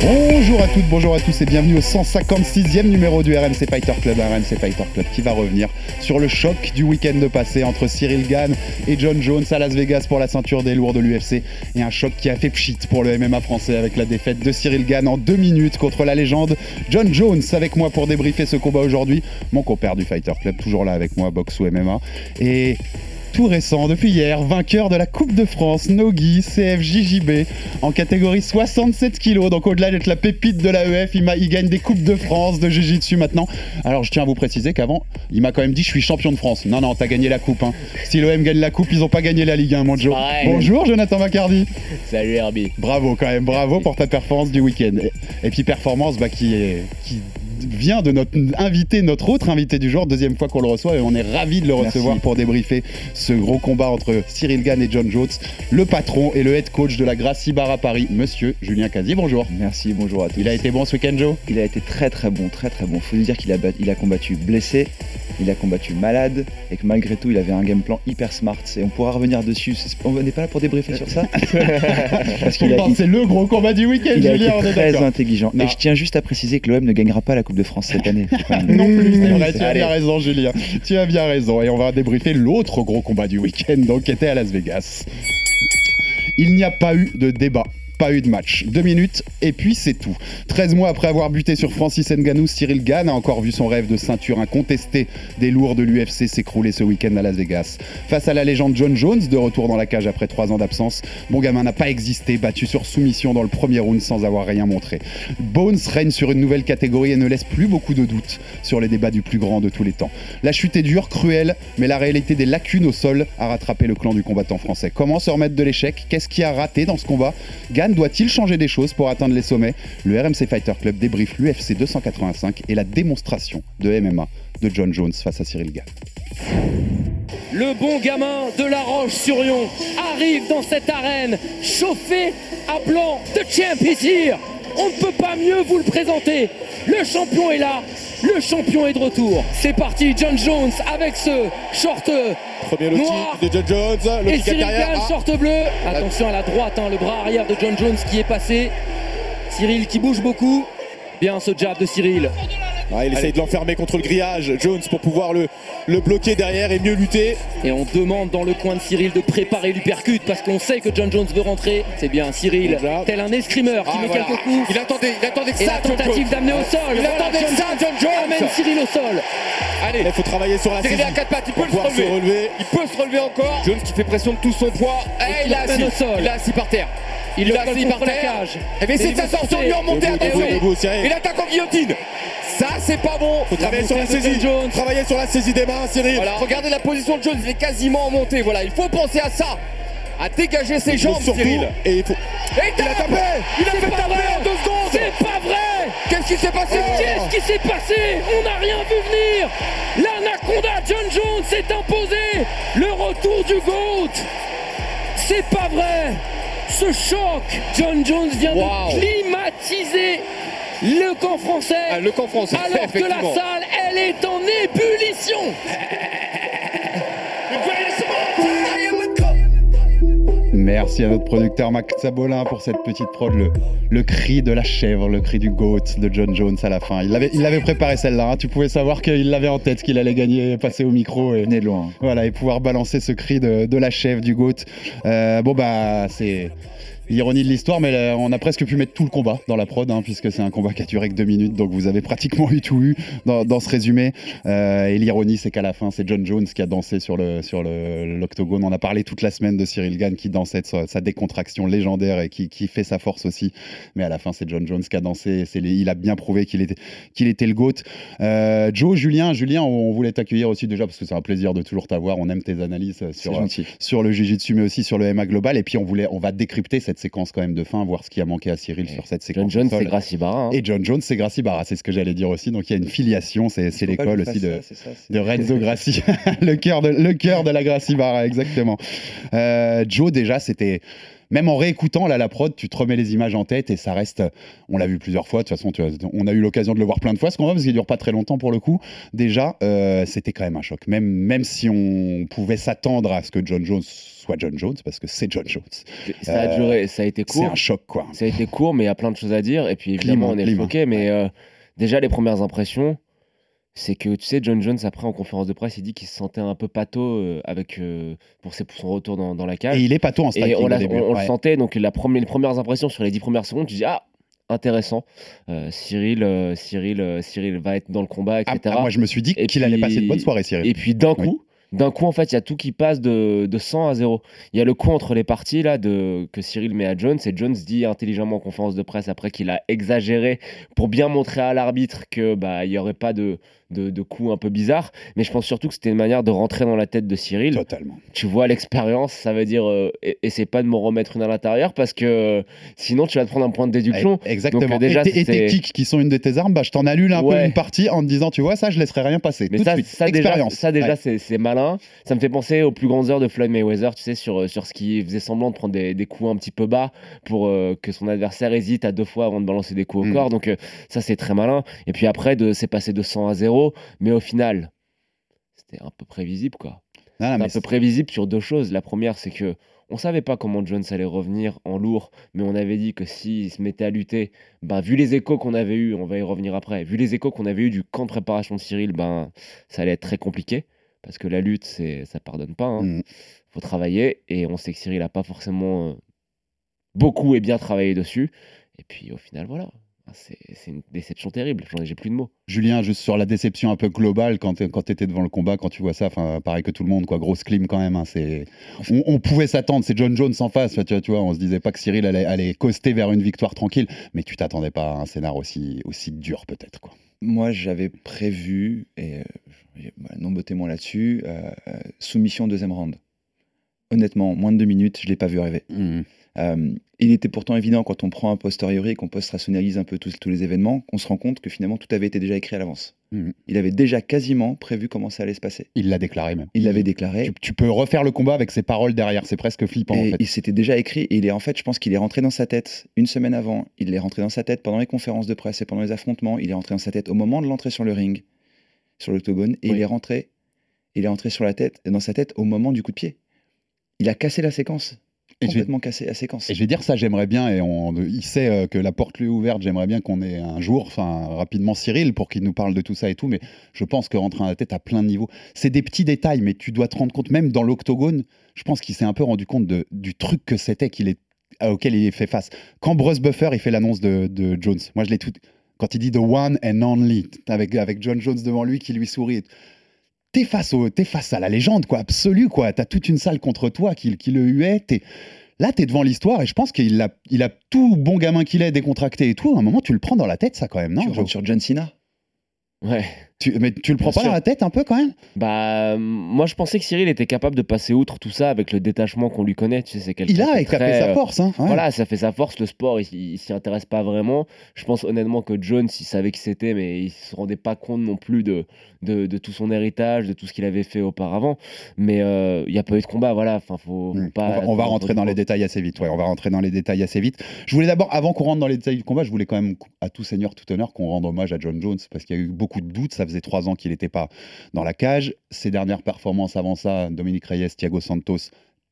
Bonjour à toutes, bonjour à tous et bienvenue au 156e numéro du RMC Fighter Club, un RMC Fighter Club qui va revenir sur le choc du week-end passé entre Cyril Gann et John Jones à Las Vegas pour la ceinture des lourds de l'UFC et un choc qui a fait pchit pour le MMA français avec la défaite de Cyril Gann en deux minutes contre la légende John Jones avec moi pour débriefer ce combat aujourd'hui, mon compère du Fighter Club toujours là avec moi, boxe ou MMA et tout récent, depuis hier, vainqueur de la Coupe de France, Nogi, CFJJB, en catégorie 67 kg. Donc au-delà d'être la pépite de l'AEF, il, il gagne des Coupes de France de Jiu-Jitsu maintenant. Alors je tiens à vous préciser qu'avant, il m'a quand même dit je suis champion de France. Non, non, t'as gagné la Coupe. hein. Si l'OM gagne la Coupe, ils ont pas gagné la Ligue 1, mon Joe. Bonjour Jonathan Macardy. Salut Herbie. Bravo quand même, bravo pour ta performance du week-end. Et, et puis performance bah, qui, est, qui vient de notre invité, notre autre invité du jour, deuxième fois qu'on le reçoit et on est ravi de le recevoir pour débriefer ce gros combat entre Cyril Gann et John Jones, le patron et le head coach de la Gracie Bar à Paris, monsieur Julien Cazzi. Bonjour. Merci, bonjour à tous. Il a été bon ce week-end, Joe? Il a été très très bon, très très bon. Faut dire qu'il a, il a combattu blessé, il a combattu malade, et que malgré tout, il avait un game plan hyper smart. Et on pourra revenir dessus. On n'est pas là pour débriefer sur ça? Parce qu'il a, C'est le gros combat du week-end, Julien, on été est très intelligent. Non. Et je tiens juste à préciser que l'OM ne gagnera pas la Coupe de France cette année. Non plus, c'est vrai, tu as bien raison, Julien. Tu as bien raison. Et on va débriefer l'autre gros combat du week-end, donc, qui était à Las Vegas. Il n'y a pas eu de débat. Pas eu de match. Deux minutes, et puis c'est tout. 13 mois après avoir buté sur Francis Ngannou, Cyril Gann a encore vu son rêve de ceinture incontestée des lourds de l'UFC s'écrouler ce week-end à Las Vegas. Face à la légende John Jones, de retour dans la cage après trois ans d'absence, mon gamin n'a pas existé, battu sur soumission dans le premier round sans avoir rien montré. Bones règne sur une nouvelle catégorie et ne laisse plus beaucoup de doutes sur les débats du plus grand de tous les temps. La chute est dure, cruelle, mais la réalité des lacunes au sol a rattrapé le clan du combattant français. Comment se remettre de l'échec? Qu'est-ce qui a raté dans ce combat? Doit-il changer des choses pour atteindre les sommets? Le RMC Fighter Club débriefe l'UFC 285 et la démonstration de MMA de John Jones face à Cyril Gann. Le bon gamin de La Roche-sur-Yon arrive dans cette arène chauffé à blanc. The champ. On ne peut pas mieux vous le présenter. Le champion est là. Le champion est de retour. C'est parti, John Jones avec ce short Premier low noir de John Jones. Le et Cyril. Gann, Ah, short bleu. Attention à la droite, hein, le bras arrière de John Jones qui est passé. Cyril qui bouge beaucoup. Bien ce jab de Cyril. Il essaye de l'enfermer contre le grillage. Jones pour pouvoir le, le bloquer derrière et mieux lutter. Et on demande dans le coin de Cyril de préparer l'uppercut parce qu'on sait que John Jones veut rentrer. C'est bien Cyril, tel un escrimeur qui Ah, met voilà. quelques coups. Il attendait, il attendait que Et ça, la tentative d'amener au sol. Il Voilà, attendait John que ça, John Jones. Amène Cyril au sol. Allez, il faut travailler sur la Cyril à quatre pattes, il peut le se relever. Il peut se relever encore. Jones qui fait pression de tout son poids. Et qui il a l'amène assis. au sol. Il a assis par terre. Il Il a assis par la terre. cage. Eh c'est il sa sortie, sauter. lui Attention. Cyril. Il attaque en guillotine. Ça, c'est pas bon. Faut travailler sur la saisie. Jones. Travailler sur la saisie des mains, Cyril. Voilà, regardez la position de Jones. Il est quasiment en montée. Voilà, il faut penser à ça. À dégager ses jambes, surtout, Cyril. et il faut. Et il a tapé Il a fait taper en deux secondes C'est pas vrai Qu'est-ce qui s'est passé Qu'est-ce qui s'est passé On n'a rien vu venir L'anaconda John Jones s'est imposé Le retour du GOAT C'est pas vrai Ce choc John Jones vient Wow. de climatiser le camp français Ah, Le camp français, alors que la salle, elle est en ébullition Merci à notre producteur Max Sabolin pour cette petite prod, le, le cri de la chèvre, le cri du goat de John Jones à la fin. Il l'avait, il l'avait préparé celle-là, hein. tu pouvais savoir qu'il l'avait en tête, qu'il allait gagner, passer au micro et, Venez de loin. voilà, et pouvoir balancer ce cri de, de la chèvre, du goat. Euh, bon bah c'est... L'ironie de l'histoire, mais là, on a presque pu mettre tout le combat dans la prod, hein, puisque c'est un combat qui a duré que deux minutes, donc vous avez pratiquement eu tout eu dans, dans ce résumé. Euh, et l'ironie, c'est qu'à la fin, c'est John Jones qui a dansé sur le sur le- l'octogone. On a parlé toute la semaine de Cyril Gann qui dansait de sa, sa décontraction légendaire et qui, qui fait sa force aussi. Mais à la fin, c'est John Jones qui a dansé. C'est il a bien prouvé qu'il était qu'il était le goat. Euh, Joe, Julien, Julien, on voulait t'accueillir aussi déjà parce que c'est un plaisir de toujours t'avoir. On aime tes analyses euh, sur sur le Jiu-Jitsu, mais aussi sur le MA global. Et puis on voulait, on va décrypter cette séquence quand même de fin, voir ce qui a manqué à Cyril Et sur cette John séquence. Jones, au sol. c'est Gracie Barra. hein. Et John Jones, c'est Gracie Barra, c'est ce que j'allais dire aussi. Donc il y a une filiation, c'est l'école aussi de, ça, ça, de Renzo Grassi, le cœur de, le cœur de la Gracie Barra, exactement. Euh, Joe, déjà, c'était. Même en réécoutant là, la prod, tu te remets les images en tête et ça reste. On l'a vu plusieurs fois. De toute façon, tu on a eu l'occasion de le voir plein de fois, ce qu'on va, parce qu'il dure pas très longtemps pour le coup. Déjà, euh, c'était quand même un choc. Même, même si on pouvait s'attendre à ce que John Jones soit John Jones, parce que c'est John Jones. Ça a Euh, duré, ça a été C'est court. un choc, quoi. Ça a été court, mais il y a plein de choses à dire. Et puis évidemment, Climat, on est choqué. Mais euh, déjà, les premières impressions, c'est que tu sais, John Jones, après en conférence de presse, il dit qu'il se sentait un peu pato euh, avec, euh, pour, ses- pour son retour dans, dans la cage. Et il est tout en striking Et on, au l'a- début. on- on ouais. le sentait, donc la première, les premières impressions sur les dix premières secondes, tu dis Ah, intéressant. Euh, Cyril, Cyril, Cyril va être dans le combat, Ah, etc. ah, moi, je me suis dit qu'il allait passer de bonne soirée, Cyril. Et puis d'un Oui. coup, d'un coup, en fait, il y a tout qui passe de, de 100 à 0. Il y a le coup entre les parties là de, que Cyril met à Jones et Jones dit intelligemment en conférence de presse après qu'il a exagéré pour bien montrer à l'arbitre que bah il y aurait pas de, de, de coup un peu bizarre. Mais je pense surtout que c'était une manière de rentrer dans la tête de Cyril. Totalement. Tu vois l'expérience, ça veut dire euh, essaie pas de me remettre une à l'intérieur parce que euh, sinon tu vas te prendre un point de déduction. Eh, Exactement. Donc, euh, déjà, et tes- et tes c'est- kicks qui sont une de tes armes, bah, je t'en annule un peu une partie en te disant, tu vois, ça, je laisserai rien passer. Mais Tout ça, de suite. ça déjà, ça déjà Ouais. c'est malin. Ça me fait penser aux plus grandes heures de Floyd Mayweather, tu sais, sur, euh, sur ce qui faisait semblant de prendre des, des coups un petit peu bas pour euh, que son adversaire hésite à deux fois avant de balancer des coups au Mm. corps. Donc ça, c'est très malin. Et puis après, de- c'est passé de 100 à 0, mais au final, c'était un peu prévisible, quoi. Non, non, C'est mais un peu prévisible sur deux choses. La première, c'est que on savait pas comment Jones allait revenir en lourd, mais on avait dit que s'il se mettait à lutter, ben, vu les échos qu'on avait eu, on va y revenir après, vu les échos qu'on avait eu du camp de préparation de Cyril, ben, ça allait être très compliqué, parce que la lutte, c'est, ça pardonne pas. hein. Mm. faut travailler, et on sait que Cyril a pas forcément euh, beaucoup et bien travaillé dessus. Et puis au final, voilà. C'est, c'est une déception terrible, J'en ai, j'ai plus de mots. Julien, juste sur la déception un peu globale quand tu étais devant le combat, quand tu vois ça, enfin, pareil que tout le monde, quoi, grosse clim quand même. hein, c'est... On, on pouvait s'attendre, c'est John Jones en face, tu vois, tu vois, on se disait pas que Cyril allait, allait coster vers une victoire tranquille, mais tu t'attendais pas à un scénar aussi, aussi dur peut-être. Quoi. Moi, j'avais prévu, et euh, nombreux témoins là-dessus, euh, euh, soumission deuxième round. Honnêtement, moins de deux minutes, je l'ai pas vu arriver. Mm. Euh, il était pourtant évident quand on prend un posteriori et qu'on post-rationalise un peu tous, tous les événements, qu'on se rend compte que finalement tout avait été déjà écrit à l'avance. Mhm. Il avait déjà quasiment prévu comment ça allait se passer. Il l'a déclaré même. Il l'avait déclaré. Tu, tu peux refaire le combat avec ses paroles derrière, c'est presque flippant Et en fait. il s'était déjà écrit, et il est en fait, je pense qu'il est rentré dans sa tête une semaine avant, il est rentré dans sa tête pendant les conférences de presse et pendant les affrontements, il est rentré dans sa tête au moment de l'entrée sur le ring, sur l'octogone, et Oui. il est rentré, il est rentré sur la tête, dans sa tête au moment du coup de pied. Il a cassé la séquence, complètement cassé la séquence. Et je vais dire ça, j'aimerais bien, et on, il sait euh, que la porte lui est ouverte, j'aimerais bien qu'on ait un jour, enfin rapidement Cyril, pour qu'il nous parle de tout ça et tout, mais je pense que rentrer dans la tête à plein de niveaux, c'est des petits détails, mais tu dois te rendre compte, même dans l'octogone, je pense qu'il s'est un peu rendu compte de, du truc que c'était qu'il est, auquel il est fait face. Quand Bruce Buffer, il fait l'annonce de, de Jones, moi je l'ai tout... Quand il dit The One and Only, avec, avec John Jones devant lui qui lui sourit, t'es face, au, t'es face à la légende, quoi, absolue, quoi. T'as toute une salle contre toi qui, qui le huait. T'es, là, t'es devant l'histoire et je pense qu'il a, il a tout bon gamin qu'il est, décontracté et tout. À un moment, tu le prends dans la tête, ça, quand même, non tu rentres sur John Cena? Ouais. Tu- Mais tu le prends Bien pas sûr. dans la tête un peu, quand même? Bah, euh, moi je pensais que Cyril était capable de passer outre tout ça avec le détachement qu'on lui connaît. Tu sais, c'est quelqu'un Il qui a est écrapé très, sa euh, force, hein. ouais. Voilà, ça fait sa force. Le sport, il, il s'y intéresse pas vraiment. Je pense honnêtement que Jones, il savait qui c'était, mais il se rendait pas compte non plus de, de, de tout son héritage, de tout ce qu'il avait fait auparavant. Mais euh, il y a pas eu de combat, voilà. Enfin, faut, faut Mm. pas. on va, on va rentrer dans les détails assez vite. Ouais, on va rentrer dans les détails assez vite. Je voulais d'abord, avant qu'on rentre dans les détails du combat, je voulais quand même, à tout seigneur, tout honneur, qu'on rende hommage à John Jones parce qu'il y a eu beaucoup de doutes. Ça faisait trois ans qu'il n'était pas dans la cage. Ses dernières performances avant ça, Dominique Reyes, Thiago Santos,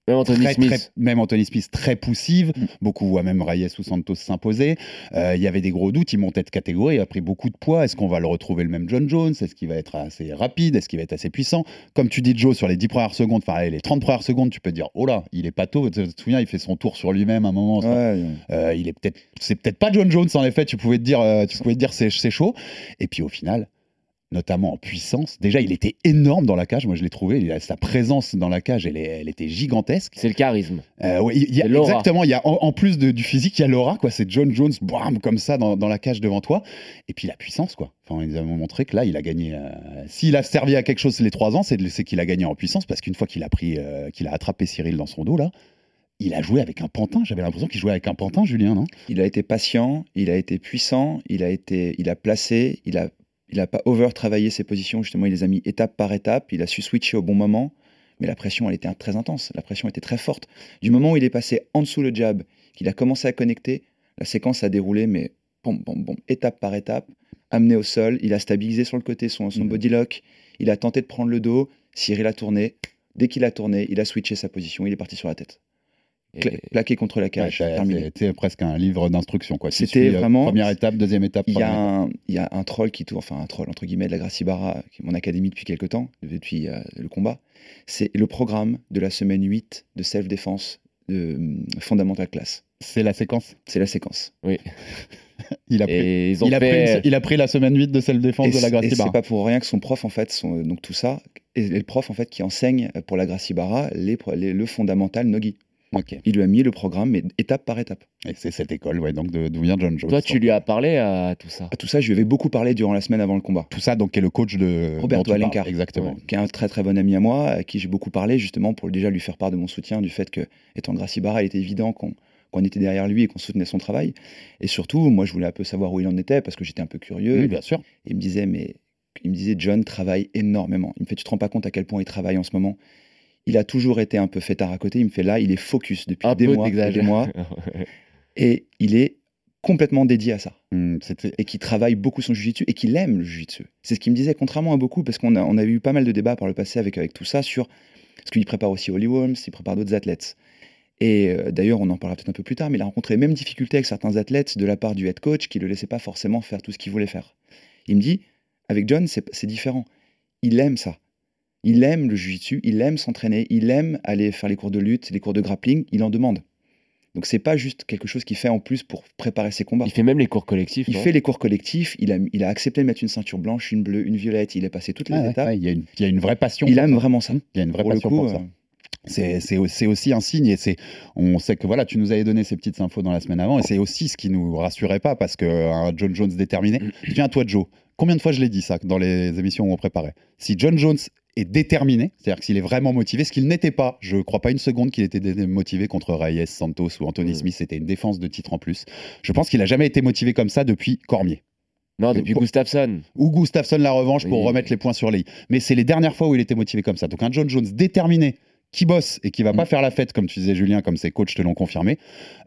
Même Anthony très, Smith. très- même Anthony Smith très poussive. Mm. Beaucoup voient même Reyes ou Santos s'imposer. Euh, Il y avait des gros doutes. Il montait de catégorie, il a pris beaucoup de poids. Est-ce qu'on va le retrouver le même John Jones? Est-ce qu'il va être assez rapide? Est-ce qu'il va être assez puissant? Comme tu dis, Joe, sur les 10 premières secondes, enfin les 30 premières secondes, tu peux te dire, oh là, il est pas tôt. Tu te souviens, il fait son tour sur lui-même à un moment. Ouais, Euh, il est peut-être, c'est peut-être pas John Jones en effet. Tu pouvais te dire, euh, tu pouvais te dire c'est chaud. Et puis au final, notamment en puissance, déjà il était énorme dans la cage. Moi je l'ai trouvé. il a- sa présence dans la cage, elle, est- elle était gigantesque. C'est le charisme. Euh, ouais, il y a, C'est l'aura. exactement. Il y a en, en plus de- du physique, il y a l'aura quoi. C'est John Jones, bam, comme ça dans, dans la cage devant toi. Et puis la puissance quoi. Enfin, ils ont montré que là, il a gagné. euh, S'il a servi à quelque chose les trois ans, c'est, de- c'est qu'il a gagné en puissance parce qu'une fois qu'il a pris, euh, qu'il a attrapé Cyril dans son dos là. Il a joué avec un pantin. J'avais l'impression qu'il jouait avec un pantin, Julien, non? Il a été patient, il a été puissant, il a été, il a placé, il a, il a pas over travaillé ses positions justement. Il les a mis étape par étape. Il a su switcher au bon moment, mais la pression, elle était très intense. La pression était très forte. Du moment où il est passé en dessous le jab, qu'il a commencé à connecter, la séquence a déroulé, mais bon, bon, bon, étape par étape, amené au sol. Il a stabilisé sur le côté son, son Mhm. body lock. Il a tenté de prendre le dos. Cyril a tourné. Dès qu'il a tourné, il a switché sa position. Il est parti sur la tête. Et- plaqué contre la cage. C'était presque un livre d'instruction. C'était euh, vraiment- Première étape, deuxième étape. Il y, a un, il y a un troll qui tourne, enfin un troll entre guillemets de la Gracie Barra, qui est mon académie depuis quelques temps, depuis euh, le combat. C'est le programme de la semaine 8 de self-défense de hum, Fundamental Class. C'est la séquence? C'est la séquence. Il a, pris, Et ils ont il, a fait. pris, il a pris la semaine 8 de self-défense de la c- et c'est pas pour rien que son prof en fait, son- donc tout ça, et le prof en fait qui enseigne pour la Gracie Barra les, les- le fondamental Nogi. Il lui a mis le programme, mais étape par étape. Et c'est cette école, ouais, donc de- d'où vient John Jones. Toi, tu lui as parlé à tout ça. À tout ça, je lui avais beaucoup parlé durant la semaine avant le combat. Tout ça, donc, qui est le coach de Roberto. Alencar. Exactement. qui est un très très bon ami à moi, à qui j'ai beaucoup parlé justement pour déjà lui faire part de mon soutien, du fait que, étant Gracie Barra, il était évident qu'on qu'on était derrière lui et qu'on soutenait son travail. Et surtout, moi, je voulais un peu savoir où il en était parce que j'étais un peu curieux. Oui, bien sûr. Et il me disait, mais il me disait, John travaille énormément. Il me fait, tu te rends pas compte à quel point il travaille en ce moment. Il a toujours été un peu fêtard à côté. Il me fait là, il est focus depuis Un des mois, et des mois, et il est complètement dédié à ça c'était- et qui travaille beaucoup son jujitsu et qu'il aime le jujitsu. C'est ce qu'il me disait, contrairement à beaucoup, parce qu'on a, on a eu pas mal de débats par le passé avec, avec tout ça sur ce qu'il prépare aussi Holly Holmes, il prépare d'autres athlètes. Et euh, d'ailleurs, on en parlera peut-être un peu plus tard, mais il a rencontré les mêmes difficultés avec certains athlètes de la part du head coach qui ne le laissait pas forcément faire tout ce qu'il voulait faire. Il me dit, avec John, c'est différent. Il aime ça. Il aime le jujitsu, il aime s'entraîner, il aime aller faire les cours de lutte, les cours de grappling, il en demande. Donc c'est pas juste quelque chose qu'il fait en plus pour préparer ses combats. Il fait même les cours collectifs. Il fait les cours collectifs, il a, il a accepté de mettre une ceinture blanche, une bleue, une violette, il est passé toutes les ouais, étapes. ouais, il, y a une, il y a une vraie passion. il aime ça. vraiment ça. Il y a une vraie Pour passion coup, pour ça. euh, C'est c'est au- c'est aussi un signe et c'est on sait que voilà tu nous avais donné ces petites infos dans la semaine avant et c'est aussi ce qui nous rassurait pas parce que un John Jones déterminé. Tiens toi Joe, combien de fois je l'ai dit ça dans les émissions où on préparait? Si John Jones est déterminé, c'est-à-dire que s'il est vraiment motivé, ce qu'il n'était pas, je crois pas une seconde qu'il était motivé contre Reyes, Santos ou Anthony Mm. Smith, c'était une défense de titre en plus. Je pense qu'il a jamais été motivé comme ça depuis Cormier Non, depuis Pour- Gustafsson. ou Gustafsson la revanche pour remettre les points sur les i. Mais c'est les dernières fois où il était motivé comme ça. Donc un John Jones déterminé, qui bosse et qui va Mm. pas faire la fête, comme tu disais Julien, comme ses coachs te l'ont confirmé,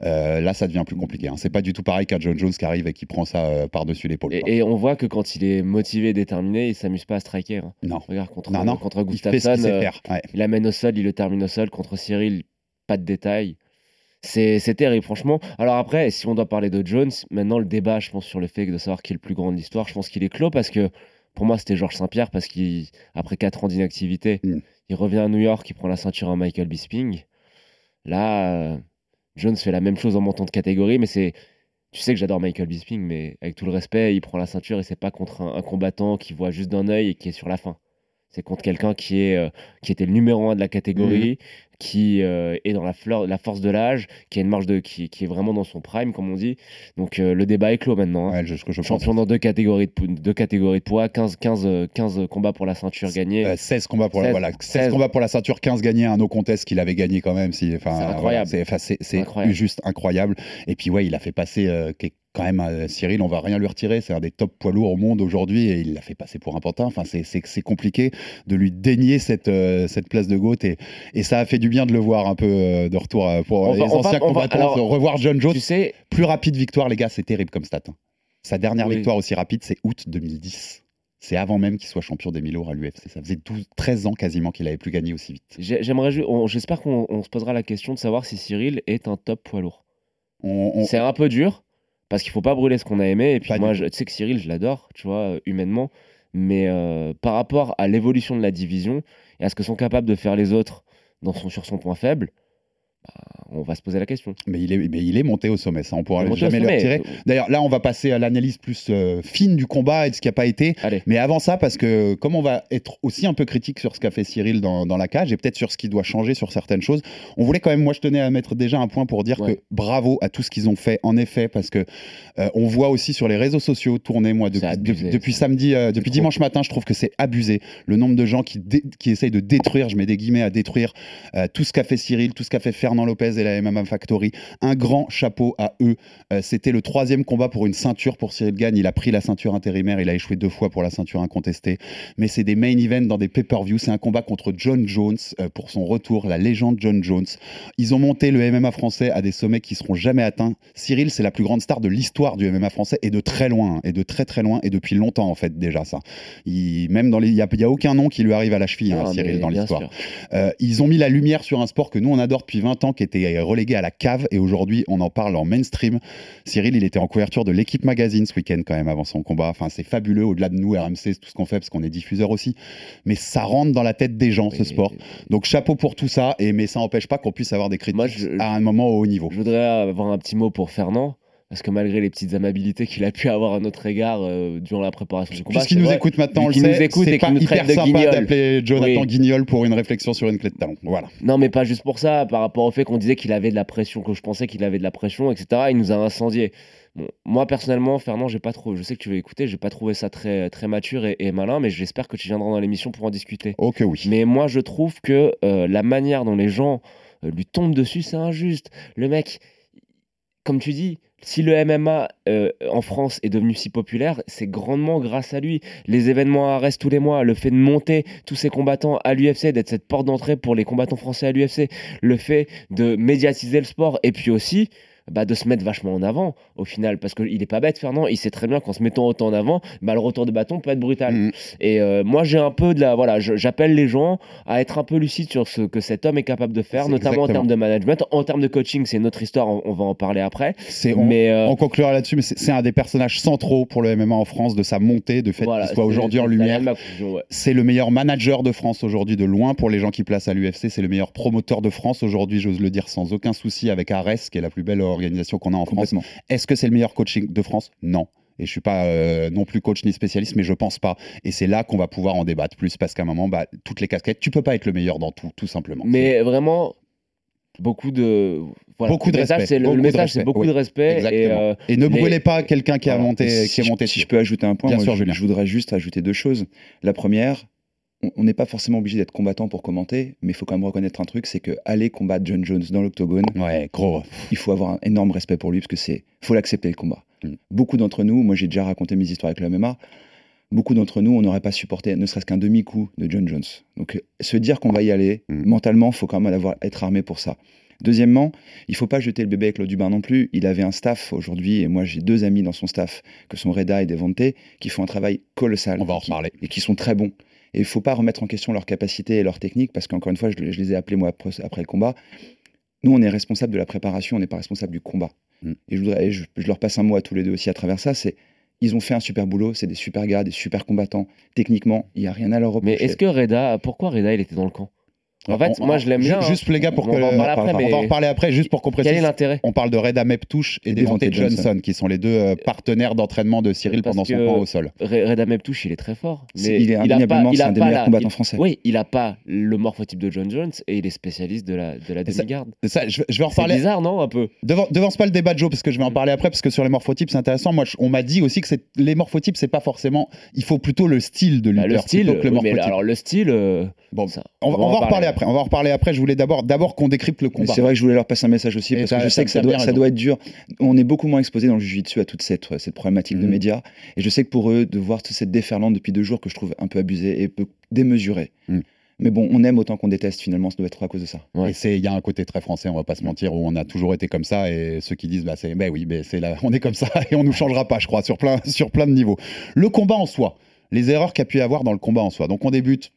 euh, là ça devient plus compliqué. hein. C'est pas du tout pareil qu'un John Jones qui arrive et qui prend ça euh, par-dessus l'épaule. Et, on voit que quand il est motivé et déterminé, il s'amuse pas à striker. hein. Non, Regarde, contre, non, non. contre il Gustafsson, sait euh. Ouais. il amène au sol, il le termine au sol. Contre Cyril, pas de détails. C'est c'est terrible, franchement. Alors après, si on doit parler de Jones, maintenant le débat, je pense, sur le fait de savoir qui est le plus grand de l'histoire, je pense qu'il est clos parce que pour moi, c'était Georges Saint-Pierre parce qu'après 4 ans d'inactivité, Mm. il revient à New York, il prend la ceinture à Michael Bisping. Là, euh, Jones fait la même chose en montant de catégorie, mais c'est. Tu sais que j'adore Michael Bisping, mais avec tout le respect, il prend la ceinture et c'est pas contre un, un combattant qui voit juste d'un œil et qui est sur la fin. C'est contre quelqu'un qui est euh, qui était le numéro un de la catégorie, qui euh, est dans la, fleur, la force de l'âge, qui a une marge de qui, qui est vraiment dans son prime, comme on dit. Donc euh, le débat est clos maintenant. hein. Ouais, je, je. Champion dans deux catégories de, pou- deux catégories de poids, 15, 15, euh, 15 combats pour la ceinture gagnée. Euh, 16 combats pour la, 16, voilà, 16 16. combats pour la ceinture, 15 gagnés, un no contest qu'il avait gagné quand même. Si, C'est incroyable. c'est juste incroyable. Et puis ouais, il a fait passer euh, quand même euh, Cyril, on va rien lui retirer. C'est un des top poids lourds au monde aujourd'hui et il l'a fait passer pour un pantin. Enfin, c'est- compliqué de lui dénier cette, euh, cette place de GOAT et, et ça a fait du bien de le voir un peu euh, de retour pour On les va- on va- anciens va- combattants. alors, revoir John Jones, tu sais, plus rapide victoire, les gars, c'est terrible comme stat. hein. Sa dernière Oui. victoire aussi rapide, c'est août 2010. C'est avant même qu'il soit champion des 1000 lourds à l'UFC. Ça faisait 12, 13 ans quasiment qu'il avait plus gagné aussi vite. J'ai- J'aimerais, j'espère qu'on on se posera la question de savoir si Cyril est un top poids lourd. On- C'est un peu dur parce qu'il faut pas brûler ce qu'on a aimé. Et puis Pas du moi, je, tu sais que Cyril, je l'adore, tu vois, euh, humainement. Mais euh, par rapport à l'évolution de la division et à ce que sont capables de faire les autres dans son, sur son point faible, on va se poser la question. Mais il, est, mais il est monté au sommet, ça on pourra jamais le retirer. D'ailleurs, là, on va passer à l'analyse plus euh, fine du combat et de ce qui n'a pas été. Allez. Mais avant ça, parce que comme on va être aussi un peu critique sur ce qu'a fait Cyril dans, dans la cage et peut-être sur ce qui doit changer sur certaines choses, on voulait quand même, moi je tenais à mettre déjà un point pour dire Ouais. que bravo à tout ce qu'ils ont fait, en effet, parce que euh, on voit aussi sur les réseaux sociaux tourner, moi, depuis, C'est abusé, de- depuis c'est- samedi, euh, depuis trop. dimanche matin, je trouve que c'est abusé. Le nombre de gens qui, qui essayent de détruire, je mets des guillemets à détruire, tout ce qu'a fait Cyril, tout ce qu'a fait Fernand Lopez et la MMA Factory. Un grand chapeau à eux. Euh, C'était le troisième combat pour une ceinture pour Cyril Gagne. Il a pris la ceinture intérimaire, il a échoué deux fois pour la ceinture incontestée. Mais c'est des main events dans des pay-per-view. C'est un combat contre John Jones euh, pour son retour, la légende John Jones. Ils ont monté le MMA français à des sommets qui seront jamais atteints. Cyril, c'est la plus grande star de l'histoire du MMA français et de très loin, hein, et de très très loin, et depuis longtemps en fait déjà ça. Il, même dans les, il y a, aucun nom qui lui arrive à la cheville, hein, Ah, Cyril, dans l'histoire. Euh, ils ont mis la lumière sur un sport que nous on adore depuis 20 ans, qui était relégué à la cave, et aujourd'hui on en parle en mainstream. Cyril, il était en couverture de l'équipe magazine ce week-end quand même avant son combat. Enfin, c'est fabuleux. Au-delà de nous, RMC, c'est tout ce qu'on fait parce qu'on est diffuseur aussi. Mais ça rentre dans la tête des gens ce sport. Donc chapeau pour tout ça. Et mais ça n'empêche pas qu'on puisse avoir des critiques Moi, je- à un moment au haut niveau. Je voudrais avoir un petit mot pour Fernand. Parce que malgré les petites amabilités qu'il a pu avoir à notre égard euh, durant la préparation du combat, Puisqu'il nous vrai, écoute maintenant, on le sait, c'est pas nous hyper sympa d'appeler Jonathan Oui. Guignol pour une réflexion sur une clé de talon. Voilà. Non, mais pas juste pour ça, par rapport au fait qu'on disait qu'il avait de la pression, que je pensais qu'il avait de la pression, etc. Il nous a incendié. Bon, moi personnellement, Fernand, j'ai pas trop. Je sais que tu veux écouter, j'ai pas trouvé ça très très mature et, et malin, mais j'espère que tu viendras dans l'émission pour en discuter. Oh que oui. Mais moi, je trouve que euh, la manière dont les gens euh, lui tombent dessus, c'est injuste. Le mec, comme tu dis, si le MMA euh, en France est devenu si populaire, c'est grandement grâce à lui. Les événements à Arès tous les mois, le fait de monter tous ces combattants à l'UFC, d'être cette porte d'entrée pour les combattants français à l'UFC, le fait de médiatiser le sport, et puis aussi bah, de se mettre vachement en avant au final, parce qu'il est pas bête Fernand, il sait très bien qu'en se mettant autant en avant, bah, le retour de bâton peut être brutal. Mhm. Et euh, moi j'ai un peu de la... Voilà, j'appelle les gens à être un peu lucides sur ce que cet homme est capable de faire, notamment en termes de management. En termes de coaching, c'est notre histoire, on, on va en parler après. On, Mais euh, on conclura là-dessus, mais c'est un des personnages centraux pour le MMA en France, de sa montée, de fait voilà, qu'il soit aujourd'hui en lumière. ouais. C'est le meilleur manager de France aujourd'hui de loin pour les gens qui placent à l'UFC. C'est le meilleur promoteur de France aujourd'hui, j'ose le dire sans aucun souci, avec Ares, qui est la plus belle organisation qu'on a en France. Est-ce que c'est le meilleur coaching de France? Non. Et je suis pas euh, non plus coach ni spécialiste, mais je pense pas. Et c'est là qu'on va pouvoir en débattre plus, parce qu'à un moment, bah, toutes les casquettes, tu peux pas être le meilleur dans tout, tout simplement. Mais vraiment, beaucoup de... Voilà, Beaucoup de message, respect, c'est le- beaucoup le message, respect, c'est beaucoup oui. de respect. Et, euh, Et ne les- brûlez pas quelqu'un qui a monté, Et qui est si, monté. si je peux ajouter un point, Bien moi, sûr, je, je voudrais juste ajouter deux choses. La première, on- n'est pas forcément obligé d'être combattant pour commenter, mais il faut quand même reconnaître un truc, c'est que aller combattre John Jones dans l'octogone, Ouais, gros. il faut avoir un énorme respect pour lui parce que c'est faut l'accepter le combat. Mm. Beaucoup d'entre nous, moi j'ai déjà raconté mes histoires avec le MMA, beaucoup d'entre nous on n'aurait pas supporté ne serait-ce qu'un demi-coup de John Jones. Donc se dire qu'on va y aller, Mm. mentalement, faut quand même avoir, être armé pour ça. Deuxièmement, il faut pas jeter le bébé avec l'eau du bain non plus. Il avait un staff aujourd'hui, et moi j'ai deux amis dans son staff, que sont Reda et Devante, qui font un travail colossal. On va en reparler. Et qui sont très bons. Et il faut pas remettre en question leur capacité et leur technique, parce qu'encore une fois, je, je les ai appelés moi après, après le combat. Nous, on est responsable de la préparation, on n'est pas responsable du combat. Mm. Et je, voudrais, et je, je leur passe un mot à tous les deux aussi à travers ça, c'est ils ont fait un super boulot, c'est des super gars, des super combattants. Techniquement, il n'y a rien à leur reprocher. Mais est-ce que Reda, pourquoi Reda il était dans le camp? En fait, On- moi je l'aime bien. Juste hein. les gars, pour on que. va en parler après, on va en reparler après, juste pour qu'on quel est précise. l'intérêt On parle de Reda Meptouche et Et Devante Johnson, Johnson. qui sont les deux euh, partenaires d'entraînement de Cyril Parce pendant son camp au sol. Re- Reda Meptouche, il est très fort. C'est- Mais il est a pas- indéniablement il c'est a un des meilleurs la- combattants français. Oui, il a pas le morphotype de John Jones et il est spécialiste de la, de la demi-garde. C'est ça, je, je vais en C'est reparler. bizarre, non Un peu? Devant, devance pas le débat de Joe, parce que je vais en parler après, parce que sur les morphotypes, c'est intéressant. Moi, on m'a dit aussi que c'est- les morphotypes, c'est pas forcément. Il faut plutôt le style de Bah, lutteur le style, plutôt que le morphotype. alors le style, euh, Bon, ça, on, va- on va en reparler après. On va en reparler après. Je voulais d'abord, d'abord qu'on décrypte le Mais combat. c'est vrai que je voulais leur passer un message aussi, Et parce que je sais que ça doit, ça être dur. On est beaucoup moins exposé dans le jiu-jitsu à toute cette, cette problématique de Mhm. médias. Et je sais que pour eux, de voir toute cette déferlante depuis deux jours que je trouve un peu abusée et peu démesurée. Mhm. Mais bon, on aime autant qu'on déteste finalement, ça doit être à cause de ça. Ouais. Et c'est, il y a un côté très français, on va pas se mentir, où on a toujours été comme ça, et ceux qui disent, bah c'est, ben oui, c'est là, on est comme ça, et on nous changera pas, je crois, sur plein, sur plein de niveaux. Le combat en soi, les erreurs qu'il y a pu y avoir dans le combat en soi. Donc on débute.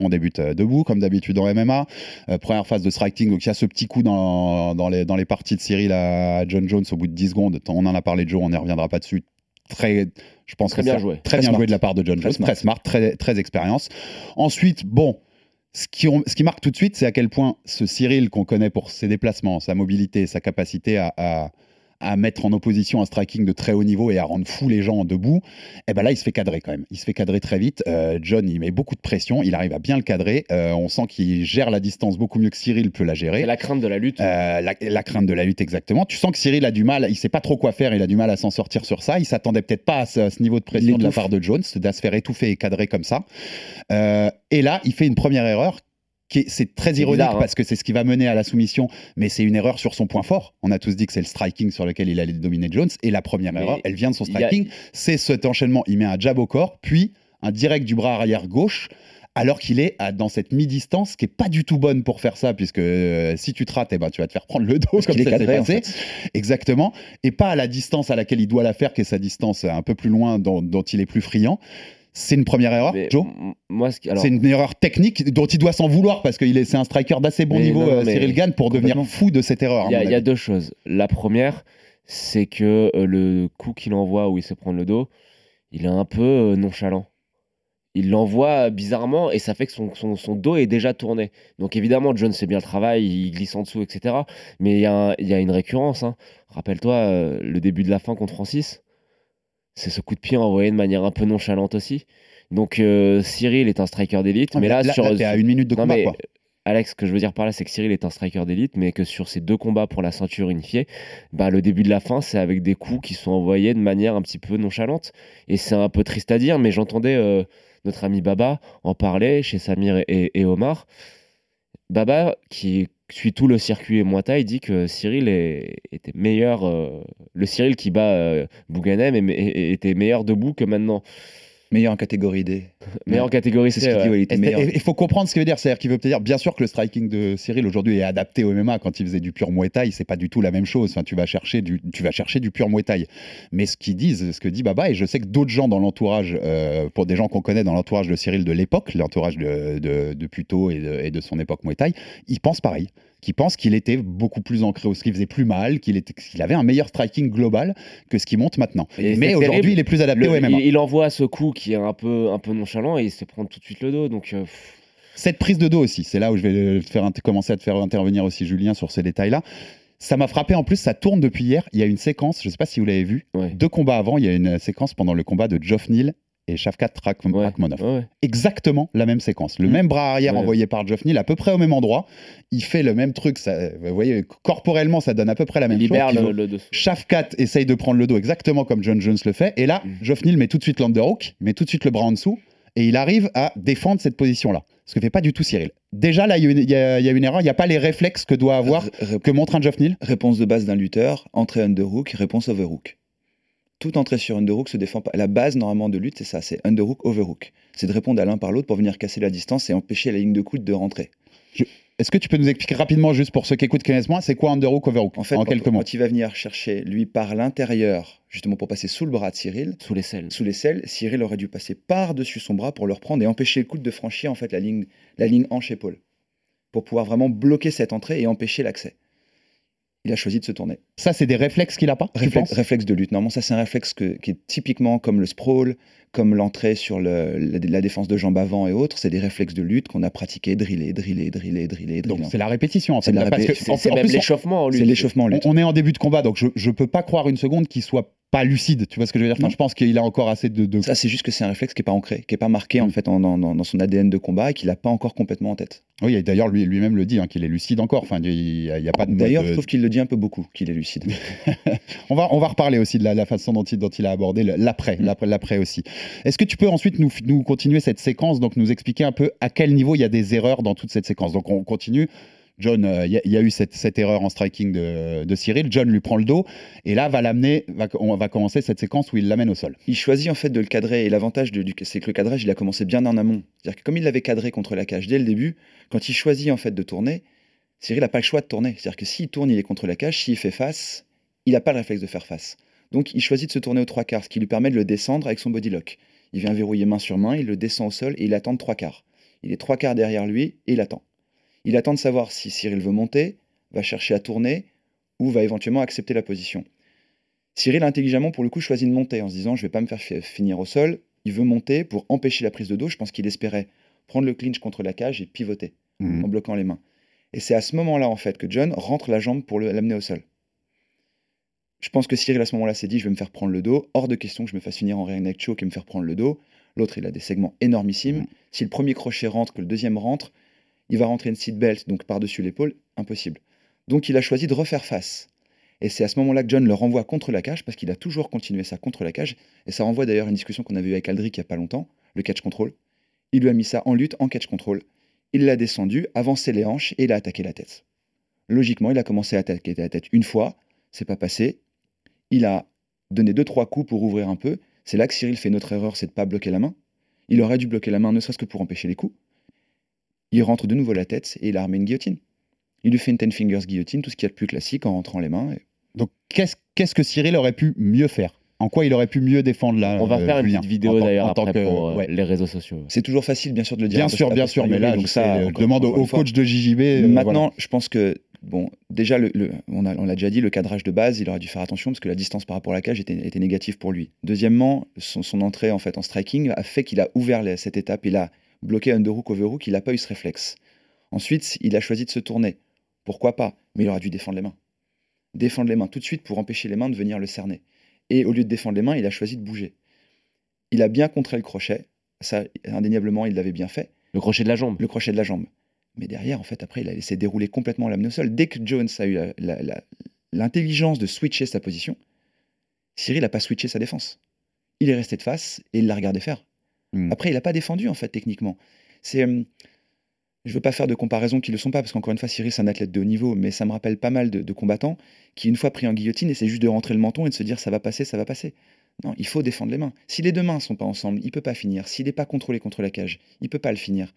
On débute euh, debout, comme d'habitude en MMA. Euh, première phase de striking, donc il y a ce petit coup dans, dans, les, dans les parties de Cyril à John Jones au bout de 10 secondes. On en a parlé de Joe, on n'y reviendra pas dessus. Très, je pense Très que bien joué. Très, Très bien joué de la part de John Très Jones, smart. très smart, très, très expérience. Ensuite, bon, ce qui, ce qui marque tout de suite, c'est à quel point ce Cyril qu'on connaît pour ses déplacements, sa mobilité, sa capacité à, à- à mettre en opposition un striking de très haut niveau et à rendre fou les gens debout, et ben là, il se fait cadrer quand même. Il se fait cadrer très vite. Euh, John, il met beaucoup de pression, il arrive à bien le cadrer. Euh, on sent qu'il gère la distance beaucoup mieux que Cyril peut la gérer. C'est la crainte de la lutte. Euh, la, la crainte de la lutte, exactement. Tu sens que Cyril a du mal, il sait pas trop quoi faire, il a du mal à s'en sortir sur ça. Il s'attendait peut-être pas à ce, à ce niveau de pression de la part de Jones, de se faire étouffer et cadrer comme ça. Euh, et là, il fait une première erreur. C'est très ironique bizarre, hein. parce que c'est ce qui va mener à la soumission, mais c'est une erreur sur son point fort. On a tous dit que c'est le striking sur lequel il allait dominer Jones. Et la première Mais erreur, elle vient de son a- striking. C'est cet enchaînement. Il met un jab au corps, puis un direct du bras arrière gauche alors qu'il est à- dans cette mi-distance qui est pas du tout bonne pour faire ça, puisque euh, si tu te rates, eh ben, tu vas te faire prendre le dos Parce comme ça s'est en passé. Exactement. Et pas à la distance à laquelle il doit la faire, qui est sa distance un peu plus loin, dont, dont il est plus friand. C'est une première erreur, Mais Joe ce C'est une erreur technique dont il doit s'en vouloir parce est, c'est un striker d'assez bon Mais niveau, non, non, euh, Cyril Gann, pour devenir fou de cette erreur. Il y, a- mon il y a deux choses. La première, c'est que euh, le coup qu'il envoie où il se prend le dos, il est un peu euh, nonchalant. Il l'envoie bizarrement et ça fait que son, son- son dos est déjà tourné. Donc évidemment, John sait bien le travail, il glisse en dessous, etc. Mais il y, a y une récurrence. hein. Rappelle-toi le début de la fin contre Francis. C'est ce coup de pied envoyé de manière un peu nonchalante aussi. Donc euh, Cyril est un striker d'élite, Ah, mais là, sur t'es à une minute de non, combat, mais, quoi. Alex, ce que je veux dire par là, c'est que Cyril est un striker d'élite, mais que sur ces deux combats pour la ceinture unifiée, bah, le début de la fin, c'est avec des coups qui sont envoyés de manière un petit peu nonchalante. Et c'est un peu triste à dire, mais j'entendais euh, notre ami Baba en parler chez Samir et Omar. Baba, qui suit tout le circuit Muay Thai, dit que Cyril était meilleur. euh, le Cyril qui bat euh, Bouganem était meilleur debout que maintenant. Meilleur en catégorie D. Meilleur en catégorie C'est C. ce qu'il dit, ouais. il était Et- meilleur. et- Il faut comprendre ce qu'il veut dire. C'est-à-dire qu'il veut dire, bien sûr que le striking de Cyril aujourd'hui est adapté au MMA. Quand il faisait du pur Muay Thai, c'est pas du tout la même chose. Enfin, tu vas chercher du, tu vas chercher du pur Muay Thai. Mais ce qu'ils disent, ce que dit Baba, et je sais que d'autres gens dans l'entourage, euh, pour des gens qu'on connaît dans l'entourage de Cyril de l'époque, l'entourage de, de, de Puto et de, et de son époque Muay Thai, ils pensent pareil. Qui pensent qu'il était beaucoup plus ancré au qu'il faisait plus mal, qu'il avait un meilleur striking global que ce qui monte maintenant. Et Mais aujourd'hui, il est plus adapté Le- au MMA. il, il envoie ce coup qui est un peu, un peu nonchalant et il se prend tout de suite le dos. Donc, euh, Cette prise de dos aussi, c'est là où je vais te faire commencer à te faire intervenir aussi Julien sur ces détails-là. Ça m'a frappé en plus, ça tourne depuis hier. Il y a une séquence, je ne sais pas si vous l'avez vu, ouais. deux combats avant, il y a une séquence pendant le combat de Geoff Neal et Shavkat. Rakhmonov. Ouais, ouais. Exactement la même séquence. Le Mm. même bras arrière Ouais. envoyé par Geoff Neal, à peu près au même endroit. Il fait le même truc. Ça, vous voyez, corporellement, ça donne à peu près la Il même libère chose. le, le dessous. Shafkat essaye de prendre le dos exactement comme John Jones le fait. Et là, Mm. Geoff Neal met tout de suite l'underhook, il met tout de suite le bras en dessous. Et il arrive à défendre cette position-là. Ce que fait pas du tout Cyril. Déjà, là, il y, a une- il y a il y a une erreur. Il n'y a pas les réflexes que doit avoir, que montre un Geoff Neal. Réponse de base d'un lutteur, entrée underhook, réponse overhook. Toute entrée sur underhook se défend pas. La base normalement de lutte, c'est ça, c'est underhook, overhook. C'est de répondre à l'un par l'autre pour venir casser la distance et empêcher la ligne de coude de rentrer. Est-ce que tu peux nous expliquer rapidement, juste pour ceux qui écoutent connaissent moins, c'est quoi underhook, overhook En fait, en quand, quelques mots? quand il va venir chercher lui par l'intérieur, justement pour passer sous le bras de Cyril, Sous les selles. sous l'aisselle, Cyril aurait dû passer par-dessus son bras pour le reprendre et empêcher le coude de franchir en fait la ligne, la ligne hanche-épaule. Pour pouvoir vraiment bloquer cette entrée et empêcher l'accès. Il a choisi de se tourner. Ça, c'est des réflexes qu'il a pas Réflexe, réflexe de lutte. Normalement, ça, c'est un réflexe que- qui est typiquement comme le sprawl, comme l'entrée sur le- la, la défense de jambes avant et autres. C'est des réflexes de lutte qu'on a pratiqué, drillé, drillé, drillé, drillé, Donc, c'est la répétition, en C'est fait. en l'échauffement en C'est lutte. l'échauffement en on, lutte. on est en début de combat, donc je, je peux pas croire une seconde qu'il soit pas lucide. Tu vois ce que je veux dire? Enfin. Je pense qu'il a encore assez de. de- Ça, c'est juste que c'est un réflexe qui n'est pas ancré, qui n'est pas marqué en Mm. fait en- dans, son ADN de combat et qu'il n'a pas encore complètement en tête. Oui, et d'ailleurs, lui- lui-même le dit, hein, qu'il est lucide encore. Enfin, il n'y a, il y a pas de. D'ailleurs, de- je trouve qu'il le dit un peu beaucoup, qu'il est lucide. On va, on va reparler aussi de la, la façon dont il, dont il a abordé l'après, Mm. l'après, l'après aussi. Est-ce que tu peux ensuite nous, nous continuer cette séquence, donc nous expliquer un peu à quel niveau il y a des erreurs dans toute cette séquence? Donc on continue. John, euh, il y, a- il y a eu cette, erreur en striking de, Cyril. John lui prend le dos et là va l'amener. On va commencer cette séquence où il l'amène au sol. Il choisit en fait de le cadrer et l'avantage de- c'est que le cadrage il a commencé bien en amont. C'est-à-dire que comme il l'avait cadré contre la cage dès le début, quand il choisit en fait de tourner, Cyril n'a pas le choix de tourner. C'est-à-dire que s'il tourne, il est contre la cage, s'il fait face, il n'a pas le réflexe de faire face. Donc il choisit de se tourner aux trois quarts, ce qui lui permet de le descendre avec son body lock. Il vient verrouiller main sur main, il le descend au sol et il attend de trois quarts. Il est trois quarts derrière lui et il attend. Il attend de savoir si Cyril veut monter, va chercher à tourner ou va éventuellement accepter la position. Cyril, intelligemment, pour le coup, choisit de monter en se disant Je vais pas me faire fi- finir au sol. Il veut monter pour empêcher la prise de dos. Je pense qu'il espérait prendre le clinch contre la cage et pivoter Mhm. en bloquant les mains. Et c'est à ce moment-là, en fait, que John rentre la jambe pour l'amener au sol. Je pense que Cyril, à ce moment-là, s'est dit Je vais me faire prendre le dos. Hors de question que je me fasse finir en rear neck choke et me faire prendre le dos. L'autre, il a des segments énormissimes. Mhm. Si le premier crochet rentre, que le deuxième rentre, il va rentrer une seat belt, donc par-dessus l'épaule, impossible. Donc il a choisi de refaire face. Et c'est à ce moment-là que John le renvoie contre la cage, parce qu'il a toujours continué ça contre la cage. Et ça renvoie d'ailleurs à une discussion qu'on avait eue avec Aldric il n'y a pas longtemps, le catch control. Il lui a mis ça en lutte, en catch control. Il l'a descendu, avancé les hanches et il a attaqué la tête. Logiquement, il a commencé à attaquer la tête une fois, c'est pas passé. Il a donné deux trois coups pour ouvrir un peu. C'est là que Cyril fait notre erreur, c'est de pas bloquer la main. Il aurait dû bloquer la main, ne serait-ce que pour empêcher les coups. Il rentre de nouveau la tête et il a armé une guillotine. Il lui fait une ten fingers guillotine, tout ce qu'il y a de plus classique en rentrant les mains. et- Donc, qu'est-ce qu'est-ce que Cyril aurait pu mieux faire? En quoi il aurait pu mieux défendre là On va euh, faire une Julien, petite vidéo en tant- d'ailleurs en tant après que- pour euh, ouais. les réseaux sociaux. C'est toujours facile, bien sûr, de le dire. Bien sûr, bien sûr, mais là, donc je ça, encore- demande au, coach de JJB. euh, Maintenant, voilà. je pense que, bon, déjà, le, le- on a- on l'a déjà dit, le cadrage de base, il aurait dû faire attention parce que la distance par rapport à la cage était, était négative pour lui. Deuxièmement, son, son entrée en fait en striking a fait qu'il a ouvert les- cette étape, il a bloqué underhook, overhook, il n'a pas eu ce réflexe. Ensuite, il a choisi de se tourner. Pourquoi pas? Mais il aurait dû défendre les mains. Défendre les mains tout de suite pour empêcher les mains de venir le cerner. Et au lieu de défendre les mains, il a choisi de bouger. Il a bien contré le crochet, ça, indéniablement, il l'avait bien fait Le crochet de la jambe. le crochet de la jambe. Mais derrière, en fait, après, il a laissé dérouler complètement l'amener au sol. Dès que Jones a eu l'intelligence de switcher sa position, Cyril n'a pas switché sa défense. Il est resté de face et il l'a regardé faire. Hmm. Après, il n'a pas défendu, en fait, techniquement. C'est. je veux pas faire de comparaisons qui ne le sont pas, parce qu'encore une fois, Cyril, c'est un athlète de haut niveau, mais ça me rappelle pas mal de, de combattants qui, une fois pris en guillotine, essaient juste de rentrer le menton et de se dire ça va passer, ça va passer. Non, il faut défendre les mains. Si les deux mains sont pas ensemble, il peut pas finir. S'il n'est pas contrôlé contre la cage, il peut pas le finir.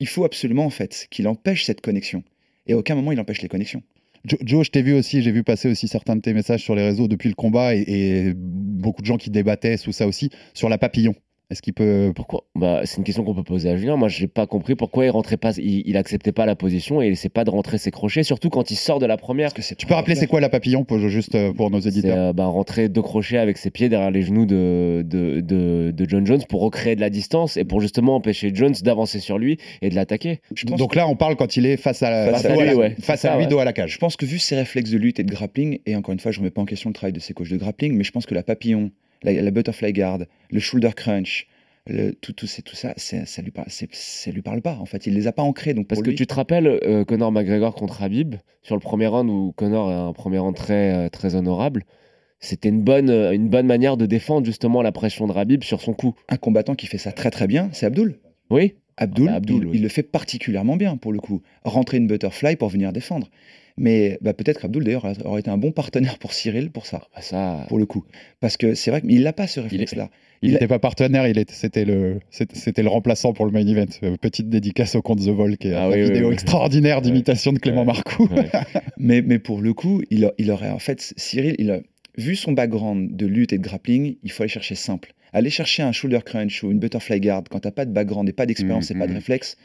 Il faut absolument, en fait, qu'il empêche cette connexion. Et à aucun moment, il empêche les connexions. Jo- Joe, je t'ai vu aussi, j'ai vu passer aussi certains de tes messages sur les réseaux depuis le combat et, et beaucoup de gens qui débattaient sous ça aussi sur la papillon. Est-ce qu'il peut. Pourquoi? Bah, C'est une question qu'on peut poser à Julien. Moi, je n'ai pas compris pourquoi il rentrait pas, il, il acceptait pas la position et il essaie pas de rentrer ses crochets, surtout quand il sort de la première. Que Tu peux rappeler c'est quoi la papillon pour, juste euh, pour nos C'est éditeurs euh, bah, rentrer deux crochets avec ses pieds derrière les genoux de, de, de, de John Jones pour recréer de la distance et pour justement empêcher Jones d'avancer sur lui et de l'attaquer. Je Donc là, on parle quand il est face à, Face à lui, la- ouais. face à ça, lui, ouais. dos à la Je cage. pense que vu ses réflexes de lutte et de grappling, et encore une fois, je ne remets pas en question le travail de ses coachs de grappling, mais je pense que la papillon, la, la butterfly guard, le shoulder crunch, le, tout, tout, c'est- tout ça, ça lui parle, c'est- ça lui parle pas. En fait, il les a pas ancrés. Donc Parce que lui, tu te rappelles euh, Conor McGregor contre Habib sur le premier round où Conor a un premier round très, euh, très honorable. C'était une bonne, euh, une bonne manière de défendre justement la pression de Habib sur son coup. un combattant qui fait ça très très bien, c'est Abdul. Oui Abdul, Ah bah, Abdul, il, oui. il le fait particulièrement bien pour le coup. Rentrer une butterfly pour venir défendre. Mais bah, peut-être qu'Abdul d'ailleurs aurait été un bon partenaire pour Cyril pour ça, Bah, ça, pour le coup. Parce que c'est vrai qu'il n'a pas ce réflexe-là. Il a- n'était pas partenaire, il était, c'était le, c'était le remplaçant pour le main event. Euh, Petite dédicace au compte The Vol, qui est Ah oui, oui, vidéo oui. extraordinaire d'imitation de Clément. Marcoux. Mais, mais pour le coup, il, a- il aurait en fait, Cyril, il a, vu son background de lutte et de grappling, il faut aller chercher simple. Aller chercher un shoulder crunch ou une butterfly guard quand t'as pas de background et pas d'expérience et pas de mhm. réflexe,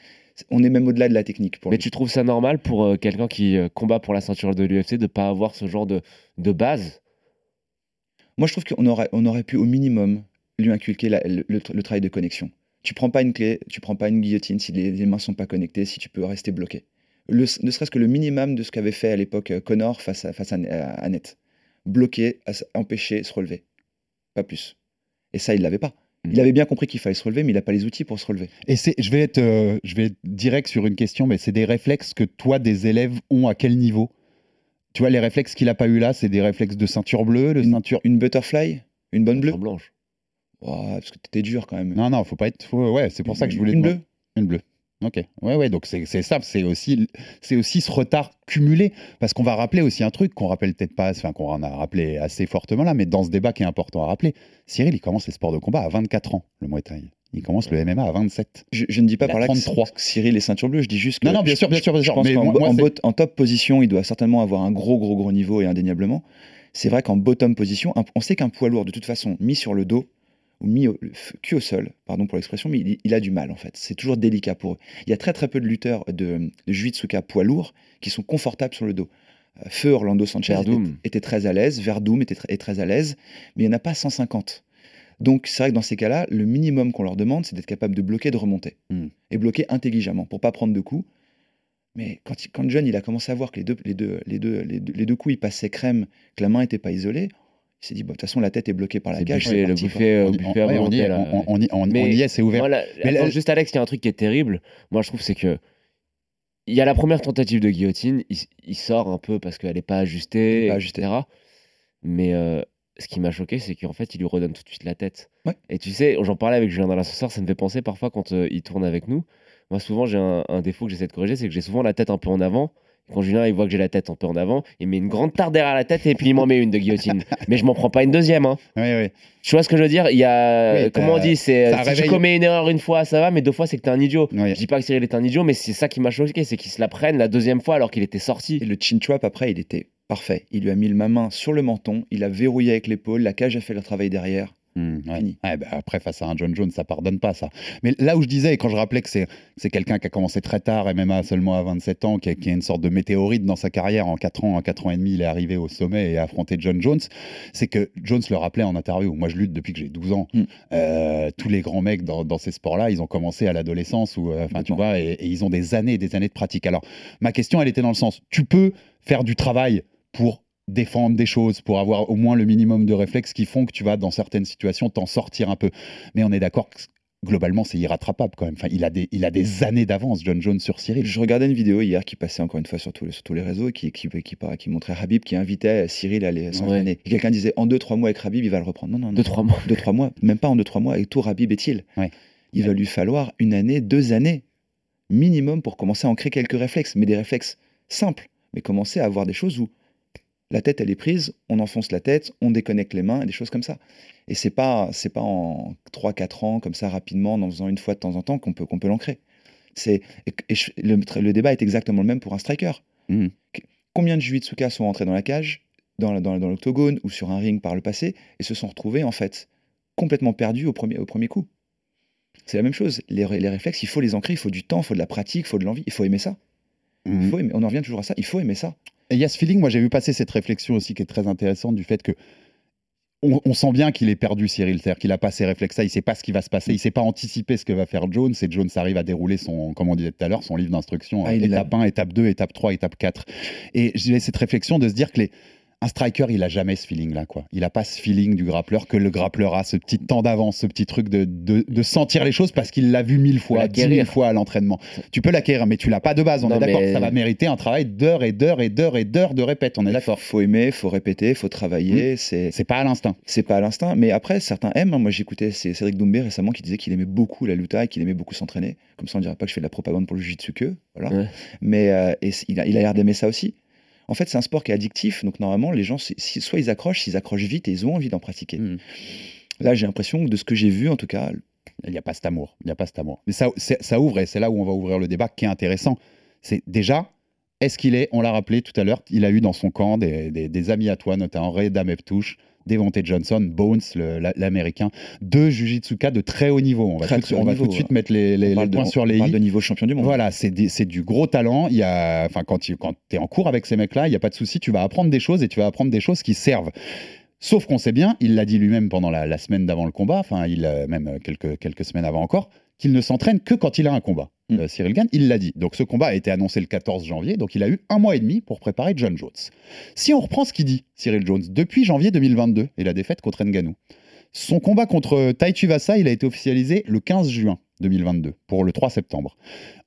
on est même au-delà de la technique. Pour Mais lui. tu trouves ça normal pour euh, quelqu'un qui euh, combat pour la ceinture de l'UFC de pas avoir ce genre de, de base? Moi, je trouve qu'on aurait, on aurait pu au minimum lui inculquer la- le, le- le travail de connexion. Tu prends pas une clé, tu prends pas une guillotine si les, les mains sont pas connectées, si tu peux rester bloqué. Le- ne serait-ce que le minimum de ce qu'avait fait à l'époque euh, Connor face à, face à. Bloquer, empêcher, se relever. Pas plus. Et ça, il l'avait pas. Il Mm. avait bien compris qu'il fallait se relever, mais il n'a pas les outils pour se relever. Et c'est, je vais être, euh, je vais être direct sur une question, mais c'est des réflexes que toi, des élèves ont à quel niveau? Tu vois, les réflexes qu'il a pas eu là, c'est des réflexes de ceinture bleue, de Une, ceinture. une butterfly? Une bonne bleue? Blanche. Oh, Parce que t'étais dur quand même. Non, non, faut pas être. ouais, c'est pour ça que je voulais. Une bleue? Une bleue. Ok. Ouais, ouais. Donc c'est ça. C'est aussi, c'est aussi ce retard cumulé, parce qu'on va rappeler aussi un truc qu'on rappelle peut-être pas, enfin qu'on en a rappelé assez fortement là, mais dans ce débat qui est important à rappeler, Cyril, il commence les sports de combat à 24 ans, le Muay Thai. Il commence le MMA à 27. Je, je ne dis pas par là 33. que Cyril est ceinture bleue, je dis juste que. Non, non, bien je- sûr, bien sûr, bien Je sûr. pense Mais moi- en, en top position, il doit certainement avoir un gros, gros, gros niveau et indéniablement. C'est vrai qu'en bottom position, on sait qu'un poids lourd, de toute façon, mis sur le dos, mis au, cul au sol, pardon pour l'expression, mais il, il a du mal en fait. C'est toujours délicat pour eux. Il y a très très peu de lutteurs de, de Jiu-Jitsuka poids lourd qui sont confortables sur le dos. Euh, Feu Orlando Sanchez était, était très à l'aise, Verdum était tr- est très à l'aise, mais il n'y en a pas 150. Donc c'est vrai que dans ces cas-là, le minimum qu'on leur demande, c'est d'être capable de bloquer, de remonter. Hmm. Et bloquer intelligemment, pour pas prendre de coups. Mais quand, quand John il a commencé à voir que les deux, les deux, les deux, les deux, les deux coups, ils passaient crème, que la main n'était pas isolée, il s'est dit, bon, de toute façon, la tête est bloquée par la cage. buffet, le buffet, euh, On y- on- y est, on- y- c'est ouvert. Mais attends, juste Alex, il y a un truc qui est terrible. Moi, je trouve, c'est que il y a la première tentative de guillotine, il, il sort un peu parce qu'elle n'est pas ajustée, etc. Mais euh, ce qui m'a choqué, c'est qu'en fait, il lui redonne tout de suite la tête. Ouais. Et tu sais, j'en parlais avec Julien dans l'ascenseur, ça me fait penser parfois quand euh, il tourne avec nous. Moi, souvent, j'ai un, un défaut que j'essaie de corriger, c'est que j'ai souvent la tête un peu en avant. Quand Julien il voit que j'ai la tête un peu en avant, il met une grande tarte derrière la tête et puis il m'en met une de guillotine. Mais je m'en prends pas une deuxième. Hein. Oui, oui. Tu vois ce que je veux dire? Il y a Oui, comment on dit? C'est ça si réveille- tu commets une erreur une fois, ça va, mais deux fois c'est que t'es un idiot. Oui. Je dis pas que Cyril est un idiot, mais c'est ça qui m'a choqué, c'est qu'il se la prenne la deuxième fois alors qu'il était sorti. Et le chin trap, après, il était parfait. Il lui a mis ma main sur le menton, il a verrouillé avec l'épaule, la cage a fait le travail derrière. Ouais. Ouais, bah, après, face à un John Jones, ça pardonne pas ça. Mais là où je disais, et quand je rappelais que c'est c'est quelqu'un qui a commencé très tard, MMA seulement à 27 ans, qui a, qui a une sorte de météorite dans sa carrière, en 4 ans, en 4 ans et demi, il est arrivé au sommet et a affronté John Jones, c'est que Jones le rappelait en interview. Moi, je lutte depuis que j'ai 12 ans. Hmm. Euh, tous les grands mecs dans, dans ces sports-là, ils ont commencé à l'adolescence, ou euh, tu vois, et, et ils ont des années et des années de pratique. Alors, ma question, elle était dans le sens, tu peux faire du travail pour défendre des choses, pour avoir au moins le minimum de réflexes qui font que tu vas, dans certaines situations, t'en sortir un peu. Mais on est d'accord que globalement, c'est irrattrapable quand même. Enfin, il, a des, il a des années d'avance, John Jones, sur Cyril. Je regardais une vidéo hier qui passait encore une fois sur tous les, sur tous les réseaux et qui, qui, qui, qui- qui montrait Habib qui invitait Cyril à aller s'entraîner. Et quelqu'un disait en 2-3 mois avec Habib, il va le reprendre. Non, non, non. 2-3 mois. 2-3 mois, même pas en 2-3 mois. Et tout Habib est-il Ouais. Il va lui falloir une année, deux années minimum pour commencer à ancrer quelques réflexes, mais des réflexes simples. Mais commencer à avoir des choses où la tête elle est prise, on enfonce la tête, on déconnecte les mains, et des choses comme ça. Et c'est pas c'est pas en 3-4 ans comme ça rapidement, en faisant une fois de temps en temps qu'on peut qu'on peut l'ancrer. C'est le, le débat est exactement le même pour un striker. Qu- Combien de jiu-jitsuka sont rentrés dans la cage, dans, dans, dans l'octogone ou sur un ring par le passé et se sont retrouvés en fait complètement perdus au premier, au premier coup? C'est la même chose. Les, les réflexes, il faut les ancrer, il faut du temps, il faut de la pratique, il faut de l'envie, il faut aimer ça. Faut aimer- on en revient toujours à ça, il faut aimer ça. Et il y a ce feeling, moi j'ai vu passer cette réflexion aussi qui est très intéressante du fait que on, on sent bien qu'il est perdu Cyril, c'est-à-dire qu'il a pas ses réflexes là, il sait pas ce qui va se passer, il sait pas anticiper ce que va faire Jones et Jones arrive à dérouler son, comme on disait tout à l'heure, son livre d'instruction, Ah, euh, étape 1, étape 2, étape 3, étape 4. Et j'ai cette réflexion de se dire que les un striker, il a jamais ce feeling-là, quoi. Il a pas ce feeling du grappleur que le grappleur a, ce petit temps d'avance, ce petit truc de, de, de sentir les choses parce qu'il l'a vu mille fois, dix mille fois à l'entraînement. Tu peux l'acquérir, mais tu l'as pas de base, on Non, est d'accord. mais- Ça va mériter un travail d'heures et d'heures et d'heures et d'heures de répète, on est d'accord. Faut aimer, faut répéter, faut travailler. C'est C'est pas à l'instinct. c'est pas à l'instinct, mais après certains aiment. hein. Moi j'écoutais c'est Cédric Doumbé récemment qui disait qu'il aimait beaucoup la luta et qu'il aimait beaucoup s'entraîner. Comme ça on dirait pas que je fais de la propagande pour le jiu-jitsu que, voilà. Ouais. Mais euh, et c- il a il a l'air d'aimer ça aussi. En fait c'est un sport qui est addictif, donc normalement les gens si- soit ils accrochent, s'ils accrochent vite et ils ont envie d'en pratiquer. Mhm. Là j'ai l'impression que de ce que j'ai vu en tout cas, Il n'y a pas cet amour. Il n'y a pas cet amour. Mais ça, ça ouvre, et c'est là où on va ouvrir le débat qui est intéressant. C'est déjà, est-ce qu'il est, on l'a rappelé tout à l'heure, il a eu dans son camp des, des- des amis à toi, notamment Ray Dameptouche, Devontae Johnson, Bones, l'américain, deux jujitsuka de très haut niveau. On va, Très, tout, très on haut va niveau, tout de suite ouais. mettre les, les- on les parle, de, points sur les on parle i. de niveau champion du monde. Voilà, c'est du gros talent. Il y a, enfin, quand tu quand es en cours avec ces mecs-là, il n'y a pas de souci, tu vas apprendre des choses et tu vas apprendre des choses qui servent. Sauf qu'on sait bien, il l'a dit lui-même pendant la, la semaine d'avant le combat, enfin, il euh, même euh, quelques, quelques semaines avant encore, qu'il ne s'entraîne que quand il a un combat. Mm. Euh, Cyril Gann, il l'a dit. Donc ce combat a été annoncé le 14 janvier, donc il a eu un mois et demi pour préparer John Jones. Si on reprend ce qu'il dit, Cyril Jones, depuis janvier 2022 et la défaite contre Ngannou, son combat contre Tai Tuivasa, il a été officialisé le 15 juin 2022 pour le 3 septembre.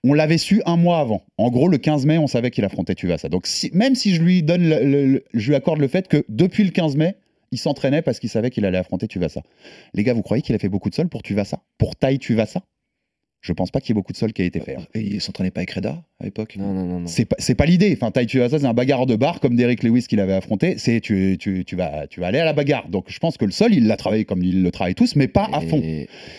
On l'avait su un mois avant. En gros, le 15 mai, on savait qu'il affrontait Tuivasa. Donc si- même si je lui donne, le- le- le- je lui accorde le fait que depuis le 15 mai, il s'entraînait parce qu'il savait qu'il allait affronter Tuivasa. Les gars, vous croyez qu'il a fait beaucoup de sol pour Tuivasa Pour Tai Tuivasa Je pense pas qu'il y ait beaucoup de sol qui a été fait. hein. Et il s'entraînait pas avec Reda à l'époque Non, non, non. non. C'est pas, c'est pas l'idée. Enfin, Tuivasa, c'est un bagarre de bar comme Derek Lewis qu'il avait affronté. C'est tu, tu, tu, vas, tu vas aller à la bagarre. Donc je pense que le sol, il l'a travaillé comme il le travaille tous, mais pas à fond.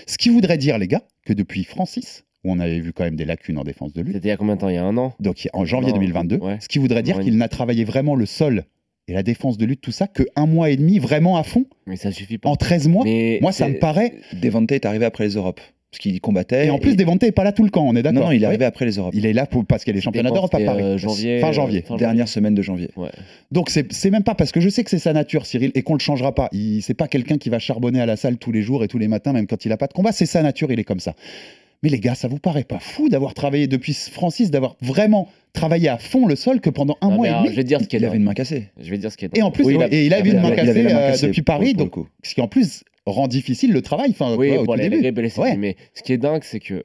Ce qui voudrait dire, les gars, que depuis Francis, où on avait vu quand même des lacunes en défense de lutte, C'était il y a combien de temps? Il y a un an donc en janvier Non, 2022, ouais. ce qui voudrait dire qu'il n'a travaillé vraiment le sol et la défense de lutte, tout ça, que un mois et demi vraiment à fond Mais ça suffit pas. En 13 mois Mais Moi, ça me paraît. Devante est arrivé après les Europes. Qu'il combattait. Et en plus, Devante n'est pas là tout le camp, on est d'accord Non, non, il est arrivé après les Europes. Il est là pour, parce qu'il y a les championnats d'Europe à Paris. euh, janvier, fin euh, janvier. fin Dernière semaine de janvier. Ouais. Donc c'est même pas parce que je sais que c'est sa nature, Cyril, et qu'on le changera pas. C'est pas quelqu'un qui va charbonner à la salle tous les jours et tous les matins, même quand il a pas de combat. C'est sa nature, il est comme ça. Mais les gars, ça vous paraît pas fou d'avoir travaillé depuis Francis, d'avoir vraiment travaillé à fond le sol que pendant un Non, mois et demi je vais dire ce qui est Il avait une main cassée. Je vais dire ce qui est Et en plus, Oui, et il a il eu une avait- main il avait cassée la main euh, cassée depuis Paris, donc ce qui en plus rend difficile le travail. Enfin, Oui, ouais, au pour tout les, début. Ouais. Mais ce qui est dingue, c'est que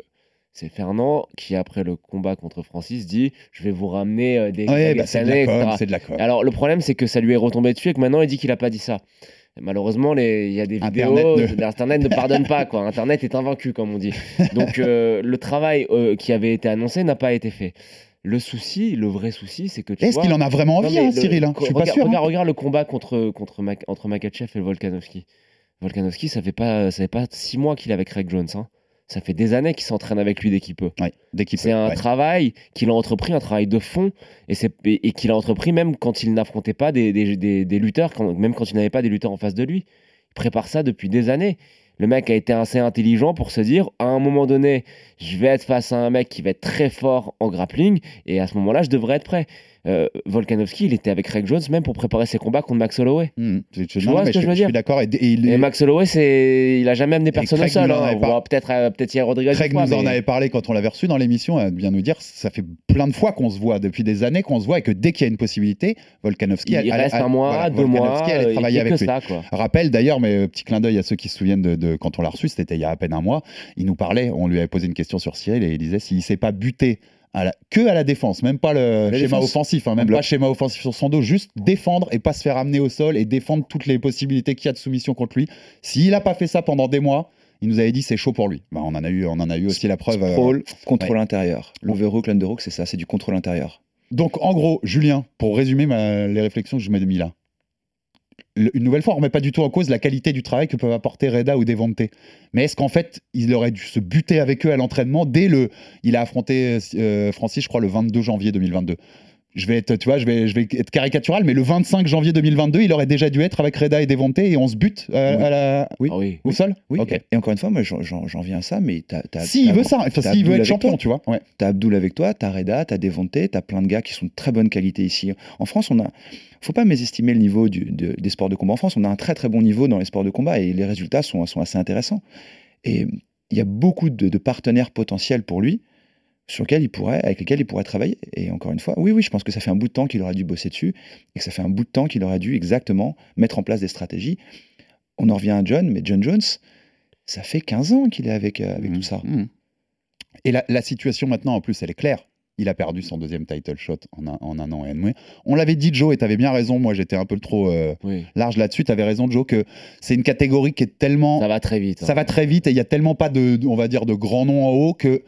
c'est Fernand qui, après le combat contre Francis, dit Je vais vous ramener euh, des. Ouais, bah, c'est de Pakistanais, la com, etc. c'est de la com. Alors, le problème, c'est que ça lui est retombé dessus et que maintenant, il dit qu'il a pas dit ça. Malheureusement, il y a des Internet vidéos, ne- Internet ne pardonne pas, quoi. Internet est invaincu, comme on dit. Donc, euh, le travail euh, qui avait été annoncé n'a pas été fait. Le souci, le vrai souci, c'est que tu Est-ce qu'il en a vraiment envie, hein, Cyril hein Je suis pas regarde, sûr. hein. Regarde, regarde le combat contre, contre Mac- entre Makachev et Volkanovski. Volkanovski, ça fait pas, ça fait pas six mois qu'il est avec Craig Jones. hein. Ça fait des années qu'il s'entraîne avec lui dès qu'il peut. Ouais, dès qu'il C'est un ouais. travail qu'il a entrepris, un travail de fond, et, c'est- et, et qu'il a entrepris même quand il n'affrontait pas des, des- des- des lutteurs, quand- même quand il n'avait pas des lutteurs en face de lui. Il prépare ça depuis des années. Le mec a été assez intelligent pour se dire, à un moment donné, je vais être face à un mec qui va être très fort en grappling, et à ce moment-là, je devrais être prêt. Euh, Volkanovski, il était avec Craig Jones même pour préparer ses combats contre Max Holloway. Je- je- Tu vois ce que je veux suis dire d'accord. Et, et il- Et Max Holloway, c'est, il a jamais amené personne au sol. hein. peut-être, euh, peut-être Yair Rodriguez. Craig fois, nous en avait parlé quand on l'avait reçu dans l'émission, à bien nous dire, ça fait plein de fois qu'on se voit, depuis des années qu'on se voit, et que dès qu'il y a une possibilité, Volkanovski, Il elle- reste elle- un mois, voilà, deux mois, elle est travailler avec lui. ça, quoi. Rappel d'ailleurs, mais euh, petit clin d'œil à ceux qui se souviennent de, de quand on l'a reçu, c'était il y a à peine un mois, il nous parlait, on lui avait posé une question sur Cyril et il disait s'il ne s'est pas buté à la- que à la défense, même pas le La schéma défense. offensif, hein, même pas schéma offensif sur son dos, juste défendre et pas se faire amener au sol et défendre toutes les possibilités qu'il y a de soumission contre lui. S'il n'a pas fait ça pendant des mois, il nous avait dit c'est chaud pour lui. Bah, on en a eu, on en a eu aussi la preuve. euh, Contrôle, contrôle intérieur. L'overhook, l'underhook, c'est ça, c'est du contrôle intérieur. Donc, en gros, Julien, pour résumer ma- les réflexions que je m'ai mis là, une nouvelle fois, on ne remet pas du tout en cause la qualité du travail que peuvent apporter Reda ou Devante. Mais est-ce qu'en fait, il aurait dû se buter avec eux à l'entraînement dès le. Il a affronté euh, Francis, je crois, le 22 janvier 2022. Je vais être, tu vois, je vais, je vais être caricatural, mais le 25 janvier 2022, il aurait déjà dû être avec Reda et Devante et on se bute euh, Oui. à la, Oui. Ah oui. au sol? Oui, et encore une fois, moi j'en- viens à ça, mais t'as. S'il t'as- veut ça, enfin, s'il veut être champion, toi. tu vois. Ouais. T'as Abdul avec toi, t'as Reda, t'as Devante, t'as plein de gars qui sont de très bonne qualité ici. En France, on a. Faut pas mésestimer le niveau du- de- des sports de combat. En France, on a un très très bon niveau dans les sports de combat et les résultats sont, sont assez intéressants. Et il y a beaucoup de, de partenaires potentiels pour lui sur lesquels il pourrait, avec lesquels il pourrait travailler. Et encore une fois, oui, oui, je pense que ça fait un bout de temps qu'il aurait dû bosser dessus et que ça fait un bout de temps qu'il aurait dû exactement mettre en place des stratégies. On en revient à John, mais John Jones, ça fait 15 ans qu'il est avec, euh, avec tout ça. Mhm. Et la, la situation maintenant, en plus, elle est claire. Il a perdu son deuxième title shot en un, en un an et demi. On l'avait dit, Joe, et tu avais bien raison. Moi, j'étais un peu trop euh, Oui. large là-dessus. Tu avais raison, Joe, que c'est une catégorie qui est tellement. Ça va très vite. hein. Ça va très vite et il y a tellement pas de- on va dire, de grands noms en haut que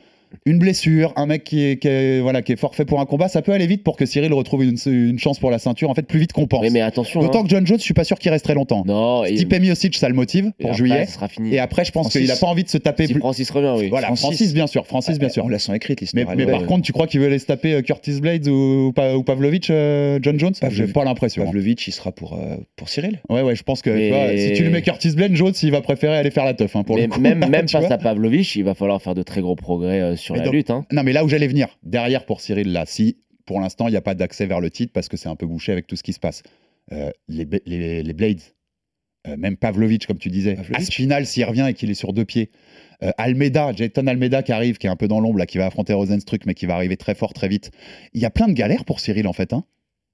une blessure, un mec qui est, qui est- voilà, qui est forfait pour un combat, ça peut aller vite pour que Cyril retrouve une, une chance pour la ceinture, en fait, plus vite qu'on pense. Mais attention. D'autant hein. que John Jones, je suis pas sûr qu'il reste très longtemps. Non, et- Stipe Miocic, ça le motive et pour après, juillet. ça sera fini. Et après, je pense qu'il a pas envie de se taper si. Francis revient, oui. Voilà, Francis, bien sûr. Francis, bien sûr. On la sent écrite, Mais, l'histoire. mais par ouais. contre, tu crois qu'il veut aller se taper euh, Curtis Blades ou, Pa- ou Pavlovich, euh, John Jones? J'ai pas l'impression. hein. Pavlovich, il sera pour, euh, pour Cyril. Ouais, ouais, je pense que Mais- si tu lui mets Curtis Blades, Jones, il va préférer aller faire la teuf. hein, pour Mais le coup. même, face à Pavlovich, il va falloir faire de très gros progrès sur Mais la donc- lutte. hein. Non, mais là où j'allais venir, derrière pour Cyril, là, si pour l'instant il n'y a pas d'accès vers le titre parce que c'est un peu bouché avec tout ce qui se passe, euh, les, les, les Blades, euh, même Pavlovich, comme tu disais. Aspinal s'il revient et qu'il est sur deux pieds, euh, Almeida, Jayton Almeida qui arrive, qui est un peu dans l'ombre, là, qui va affronter Rosenstruck, mais qui va arriver très fort, très vite. Il y a plein de galères pour Cyril en fait, hein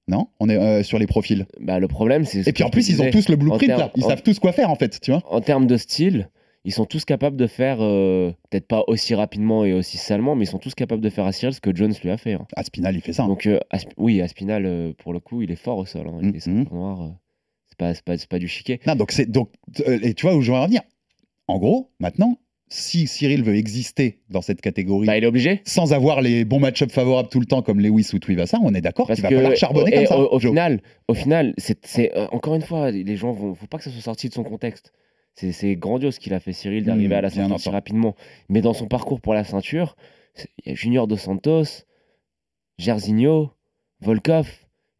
non? On est euh, sur les profils. Bah, le problème, c'est. ce Et puis en plus, ils ont tous le blueprint là. Ils savent tous quoi faire en fait, tu vois. En termes de style, ils sont tous capables de faire, euh, peut-être pas aussi rapidement et aussi salement, mais ils sont tous capables de faire à Cyril ce que Jones lui a fait. hein. Aspinal, il fait ça. hein. Donc, euh, Asp- oui, Aspinal, euh, pour le coup, il est fort au sol. hein. Il Mhm. est ceinture noire. euh, c'est pas, pas, pas du chiquet. Non, donc donc et tu vois où je veux en venir. En gros, maintenant, si Cyril veut exister dans cette catégorie Bah, il est obligé. sans avoir les bons match-ups favorables tout le temps comme Lewis ou Tuivasa, on est d'accord qu'il va que falloir charbonner comme ça. au, au final, au final, c'est encore une fois, les gens vont, faut pas que ça soit sorti de son contexte. C'est grandiose ce qu'il a fait Cyril d'arriver Mmh, à la ceinture si rapidement. Mais dans son parcours pour la ceinture, il y a Junior dos Santos, Jairzinho, Volkov,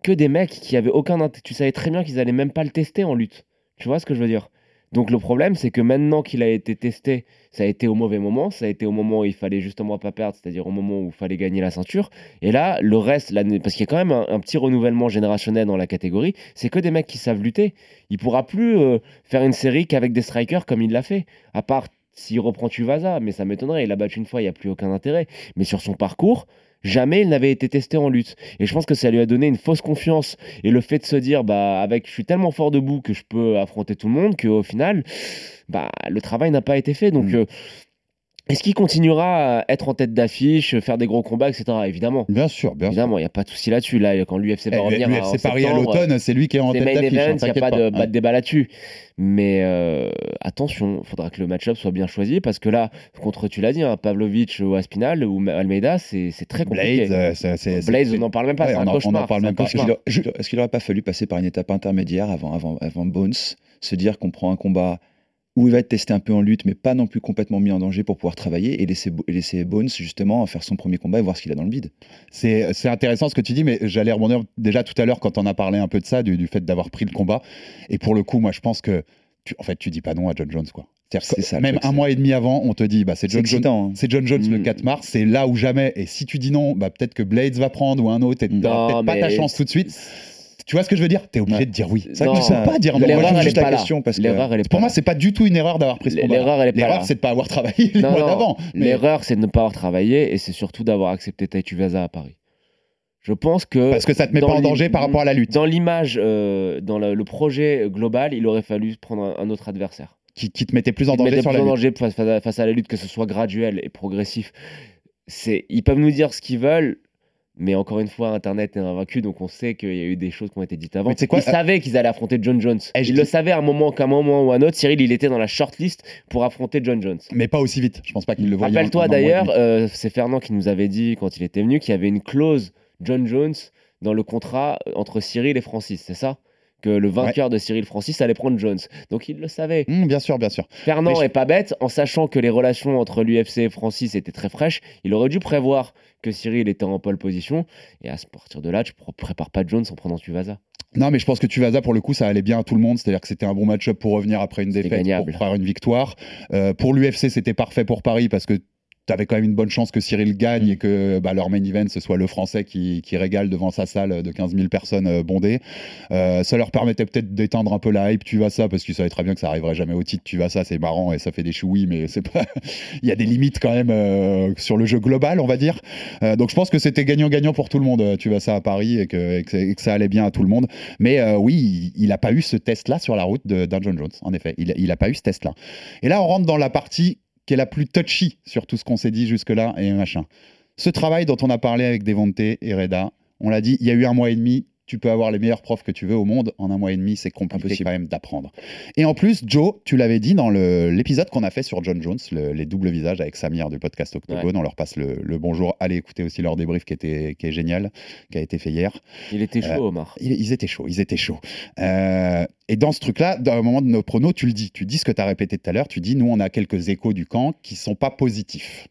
que des mecs qui avaient aucun int- Tu savais très bien qu'ils allaient même pas le tester en lutte. Tu vois ce que je veux dire? Donc le problème, c'est que maintenant qu'il a été testé, ça a été au mauvais moment. Ça a été au moment où il fallait justement pas perdre, c'est-à-dire au moment où il fallait gagner la ceinture. Et là, le reste, parce qu'il y a quand même un, un petit renouvellement générationnel dans la catégorie, c'est que des mecs qui savent lutter. Il pourra plus euh, faire une série qu'avec des strikers comme il l'a fait. À part s'il reprend Tuvasa, mais ça m'étonnerait. Il a battu une fois, il n'y a plus aucun intérêt. Mais sur son parcours, jamais il n'avait été testé en lutte. Et je pense que ça lui a donné une fausse confiance. Et le fait de se dire, bah, avec, je suis tellement fort debout que je peux affronter tout le monde, qu'au final, bah, le travail n'a pas été fait. Donc, euh, est-ce qu'il continuera à être en tête d'affiche, faire des gros combats, etc. Évidemment. Bien sûr, bien Évidemment, il n'y a pas de souci là-dessus. Là, quand l'UFC va Eh, revenir. l'UFC en Paris à l'automne, c'est lui qui est en tête d'affiche, hein, il n'y a pas, pas. de, Ouais. pas de débat là-dessus. Mais euh, attention, il faudra que le match-up soit bien choisi parce que là, contre, tu l'as dit, hein, Pavlovic ou Aspinal ou Almeida, c'est très compliqué. Blade, euh, on n'en parle même pas, Ouais, c'est un en- on en cauchemar. parle même pas. Cauchemar. est-ce qu'il n'aurait pas fallu passer par une étape intermédiaire avant, avant, avant Bones, se dire qu'on prend un combat où il va être testé un peu en lutte, mais pas non plus complètement mis en danger pour pouvoir travailler et laisser, et laisser Bones justement faire son premier combat et voir ce qu'il a dans le bide. C'est intéressant ce que tu dis, mais j'allais rebondir déjà tout à l'heure quand on a parlé un peu de ça, du, du fait d'avoir pris le combat. Et pour le coup, moi, je pense que, tu, en fait, tu dis pas non à John Jones, quoi. Ça, même un mois et demi avant, on te dit, bah, c'est John, Jones, excitant. hein. c'est John Jones le Mm. 4 mars, c'est là ou jamais. Et si tu dis non, bah, peut-être que Blades va prendre ou un autre, et peut-être pas ta chance tout de suite. Tu vois ce que je veux dire? T'es obligé de dire oui. Vrai Non, tu sais pas dire non. l'erreur, elle est juste la pas là. question parce que L'erreur, elle est Pour pas moi, là. c'est pas du tout une erreur d'avoir pris ce combat. L'erreur, elle est pas L'erreur, là. c'est de pas avoir travaillé le Non, mois d'avant. Mais- L'erreur, c'est de ne pas avoir travaillé et c'est surtout d'avoir accepté Taituvasa à Paris. Je pense que. Parce que ça te met pas en danger par rapport à la lutte. Dans l'image, euh, dans le, le projet global, il aurait fallu prendre un, un autre adversaire. Qui, qui te mettait plus en danger mettait sur plus la en danger face, face à, face à la lutte, que ce soit graduel et progressif. C'est, ils peuvent nous dire ce qu'ils veulent, mais encore une fois, Internet est invaincu, donc on sait qu'il y a eu des choses qui ont été dites avant. Quoi, ils savaient qu'ils allaient affronter John Jones. Eh, je ils le savaient à un moment qu'à un moment ou à un autre. Cyril, il était dans la shortlist pour affronter John Jones. Mais pas aussi vite. Je pense pas qu'il le voyait. Rappelle-toi et d'ailleurs, euh, c'est Fernand qui nous avait dit quand il était venu qu'il y avait une clause John Jones dans le contrat entre Cyril et Francis, c'est ça? Que le vainqueur de Cyril Francis allait prendre Jones. Donc il le savait. Hum, bien sûr, bien sûr. Fernand je- est pas bête, en sachant que les relations entre l'UFC et Francis étaient très fraîches, il aurait dû prévoir que Cyril était en pole position, et à partir de là, tu pr- prépares pas Jones en prenant Tuvasa. Non, mais je pense que Tuvasa, pour le coup, ça allait bien à tout le monde. C'est-à-dire que c'était un bon match-up pour revenir après une défaite, gagnable. pour faire une victoire. Euh, pour l'UFC, c'était parfait pour Paris parce que tu avais quand même une bonne chance que Cyril gagne Mm. et que bah, leur main event, ce soit le Français qui, qui régale devant sa salle de 15 000 personnes euh, bondées. Euh, ça leur permettait peut-être d'éteindre un peu la hype Tuvasa parce qu'ils savaient très bien que ça arriverait jamais au titre Tuvasa. C'est marrant et ça fait des chouilles, mais c'est pas. Il y a des limites quand même euh, sur le jeu global, on va dire. Euh, donc je pense que c'était gagnant-gagnant pour tout le monde, euh, Tuvasa à Paris et que, et que, et que ça allait bien à tout le monde. Mais oui, il n'a pas eu ce test-là sur la route d'un John Jones, en effet. Il n'a pas eu ce test-là. Et là, on rentre dans la partie qui est la plus touchy sur tout ce qu'on s'est dit jusque-là et machin. Ce travail dont on a parlé avec Devonte et Reda, on l'a dit, il y a eu un mois et demi. Tu peux avoir les meilleurs profs que tu veux au monde. En un mois et demi, c'est compliqué Impossible. quand même d'apprendre. Et en plus, Joe, tu l'avais dit dans l'épisode qu'on a fait sur John Jones, le- les doubles visages avec Samir du podcast Octogone. On leur passe le, le bonjour. Allez écouter aussi leur débrief qui, était, qui est génial, qui a été fait hier. Il était chaud, Euh, Omar. Ils, ils étaient chauds, ils étaient chauds. Euh, et dans ce truc-là, dans un moment de nos pronos, tu le dis. Tu dis ce que tu as répété tout à l'heure. Tu dis, nous, on a quelques échos du camp qui sont pas positifs.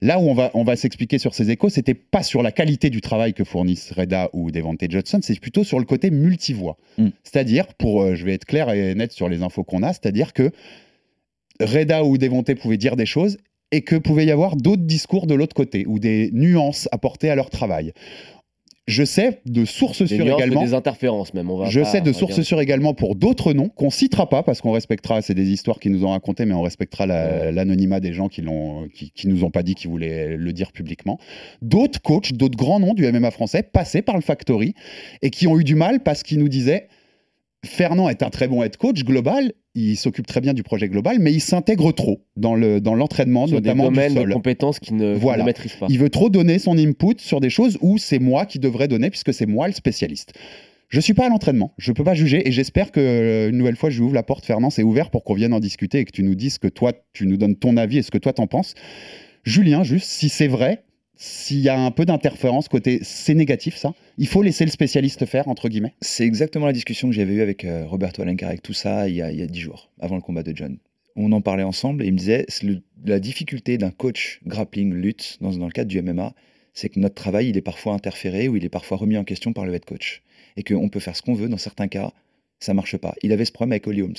Là où on va, on va s'expliquer sur ces échos, c'était pas sur la qualité du travail que fournissent Reda ou Devante Johnson, c'est plutôt sur le côté multivoix. Mm. C'est-à-dire, pour, euh, je vais être clair et net sur les infos qu'on a, c'est-à-dire que Reda ou Devante pouvaient dire des choses et que pouvait y avoir d'autres discours de l'autre côté ou des nuances apportées à leur travail. Je sais de sources sûres également. des interférences même. On va Je pas sais de sources sûres également pour d'autres noms qu'on citera pas parce qu'on respectera, c'est des histoires qu'ils nous ont racontées, mais on respectera la- l'anonymat des gens qui, l'ont, qui, qui nous ont pas dit qu'ils voulaient le dire publiquement. D'autres coachs, d'autres grands noms du MMA français passés par le Factory et qui ont eu du mal parce qu'ils nous disaient Fernand est un très bon head coach global, il s'occupe très bien du projet global, mais il s'intègre trop dans, le, dans l'entraînement, Sur des notamment du domaines de sol. compétences qu'il ne, ne maîtrise pas. Il veut trop donner son input sur des choses où c'est moi qui devrais donner puisque c'est moi le spécialiste. Je suis pas à l'entraînement, je peux pas juger et j'espère que euh, une nouvelle fois je lui ouvre la porte, Fernand, c'est ouvert pour qu'on vienne en discuter et que tu nous dises que toi tu nous donnes ton avis et ce que toi t'en penses. Julien, juste si c'est vrai, s'il y a un peu d'interférence côté c'est négatif ça, il faut laisser le spécialiste faire entre guillemets. C'est exactement la discussion que j'avais eue avec euh, Roberto Alencar avec tout ça il y, a, 10 jours, avant le combat de John. On en parlait ensemble et il me disait la difficulté d'un coach grappling lutte dans, dans le cadre du MMA, c'est que notre travail, il est parfois interféré ou il est parfois remis en question par le head coach. Et qu'on peut faire ce qu'on veut, dans certains cas, ça marche pas. Il avait ce problème avec Oli Holmes.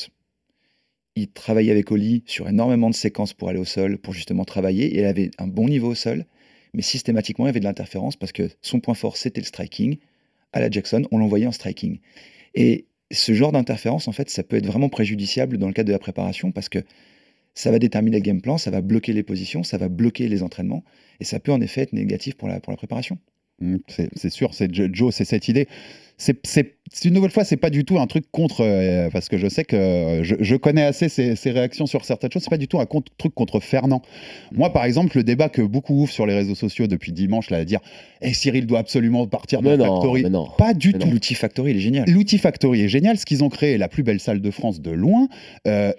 Il travaillait avec Oli sur énormément de séquences pour aller au sol, pour justement travailler, et il avait un bon niveau au sol, mais systématiquement, il y avait de l'interférence parce que son point fort, c'était le striking. À la Jackson, on l'envoyait en striking. Et ce genre d'interférence, en fait, ça peut être vraiment préjudiciable dans le cadre de la préparation parce que ça va déterminer le game plan, ça va bloquer les positions, ça va bloquer les entraînements, et ça peut en effet être négatif pour la, pour la préparation. Mm, c'est sûr, c'est Jo- Joe, c'est cette idée. C'est c'est- une nouvelle fois, c'est pas du tout un truc contre, euh, parce que je sais que euh, je, je connais assez ses, ses réactions sur certaines choses. C'est pas du tout un contre- truc contre Fernand. Moi, par exemple, le débat que beaucoup ouvrent sur les réseaux sociaux depuis dimanche, là, à dire, eh, Cyril doit absolument partir de Mais la non, Factory. mais non. Pas du Mais tout. non. L'outil Factory, il est génial. L'outil Factory est génial. Ce qu'ils ont créé est la plus belle salle de France de loin. Euh,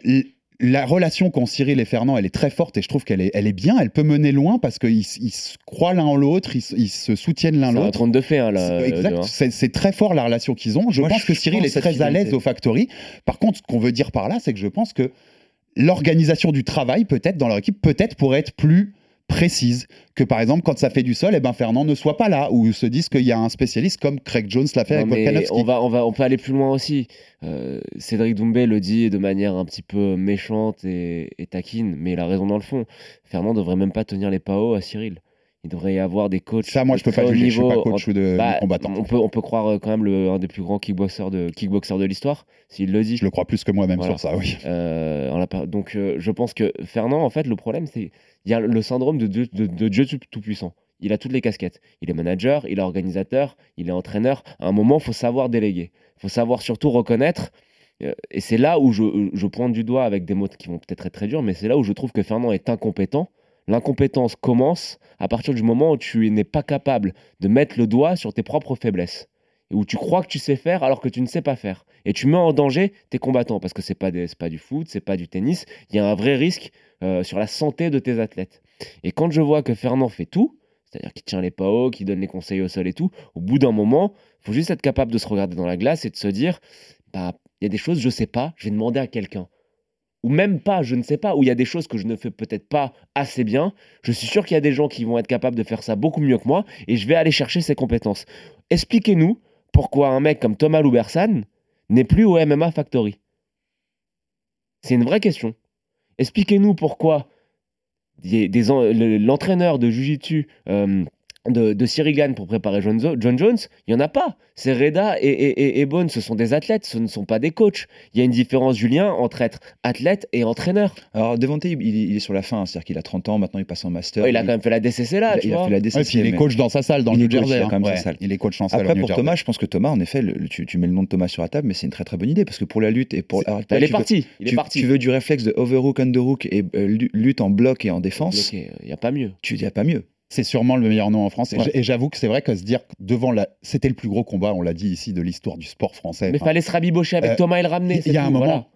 la relation qu'ont Cyril et Fernand, elle est très forte et je trouve qu'elle est, elle est bien. Elle peut mener loin parce qu'ils ils se croient l'un en l'autre, ils, se- ils se soutiennent l'un C'est un l'autre. conte de fées, hein, là. C'est- euh, Exact, c'est c'est très fort la relation qu'ils ont. Je Moi, pense je- que je Cyril pense est très à l'aise au Factory. Par contre, ce qu'on veut dire par là, c'est que je pense que l'organisation du travail, peut-être dans leur équipe, peut-être pourrait être plus précise que par exemple quand ça fait du sol, eh ben Fernand ne soit pas là ou se disent qu'il y a un spécialiste comme Craig Jones l'a fait Non, avec Volkanovski. on va, on va, on peut aller plus loin aussi. Euh, Cédric Doumbé le dit de manière un petit peu méchante et, et taquine, mais il a raison dans le fond. Fernand devrait même pas tenir les PAO à Cyril. Il devrait y avoir des coachs. Ça, moi, je de peux pas juger. Je suis pas niveau coach en- ou de, Bah, de combattant. on peut, on peut croire euh, quand même le, un des plus grands kickboxers de, kickboxers de l'histoire, s'il le dit. Je le crois plus que moi-même Voilà. sur ça, oui. Euh, la donc, euh, je pense que Fernand, en fait, le problème, c'est il y a le syndrome de Dieu, de, de Dieu tout- tout-puissant. Il a toutes les casquettes. Il est manager, il est organisateur, il est entraîneur. À un moment, il faut savoir déléguer. Il faut savoir surtout reconnaître. Et c'est là où je, je pointe du doigt avec des mots qui vont peut-être être très durs, mais c'est là où je trouve que Fernand est incompétent. L'incompétence commence à partir du moment où tu n'es pas capable de mettre le doigt sur tes propres faiblesses. Et où tu crois que tu sais faire alors que tu ne sais pas faire. Et tu mets en danger tes combattants parce que c'est pas, pas du foot, c'est pas du tennis. Il y a un vrai risque euh, sur la santé de tes athlètes. Et quand je vois que Fernand fait tout, c'est-à-dire qu'il tient les pas hauts, qu'il donne les conseils au sol et tout, au bout d'un moment, faut juste être capable de se regarder dans la glace et de se dire bah, il y a des choses, je sais pas, je vais demander à quelqu'un. Ou même pas, je ne sais pas, où il y a des choses que je ne fais peut-être pas assez bien. Je suis sûr qu'il y a des gens qui vont être capables de faire ça beaucoup mieux que moi et je vais aller chercher ces compétences. Expliquez-nous pourquoi un mec comme Thomas Loubersan n'est plus au MMA Factory. C'est une vraie question. Expliquez-nous pourquoi l'entraîneur de Jiu-Jitsu euh, de, de Cyril Gann pour préparer John, Jones, il n'y en a pas. C'est Reda et, et, et- et Bones, ce sont des athlètes, ce ne sont pas des coachs. Il y a une différence, Julien, entre être athlète et entraîneur. Alors, Devante, il, il est sur la fin, hein, c'est-à-dire qu'il a 30 ans, maintenant il passe en master. il a quand même fait la DCC là, il a- tu il a vois. fait la Ouais, DCC, puis il est coach dans sa salle dans Il le est New Jersey. il a quand même hein. sa Ouais, salle. Il est coach dans sa salle Après, New pour Jersey. Thomas, je pense que Thomas, en effet, le- tu, tu mets le nom de Thomas sur la table, mais c'est une très très bonne idée parce que pour la lutte et pour. alors, il est tu veux- parti, il est tu, parti. tu veux du réflexe de overhook, underhook et euh, lu- lutte en bloc et en défense, Il n'y a pas mieux. tu dis pas mieux. C'est sûrement le meilleur nom en France. Et Ouais. j'- Et j'avoue que c'est vrai que se dire devant la. C'était le plus gros combat, on l'a dit ici, de l'histoire du sport français. Mais Enfin, fallait se rabibocher avec euh, Thomas et le ramener. Il y a un moment, voilà.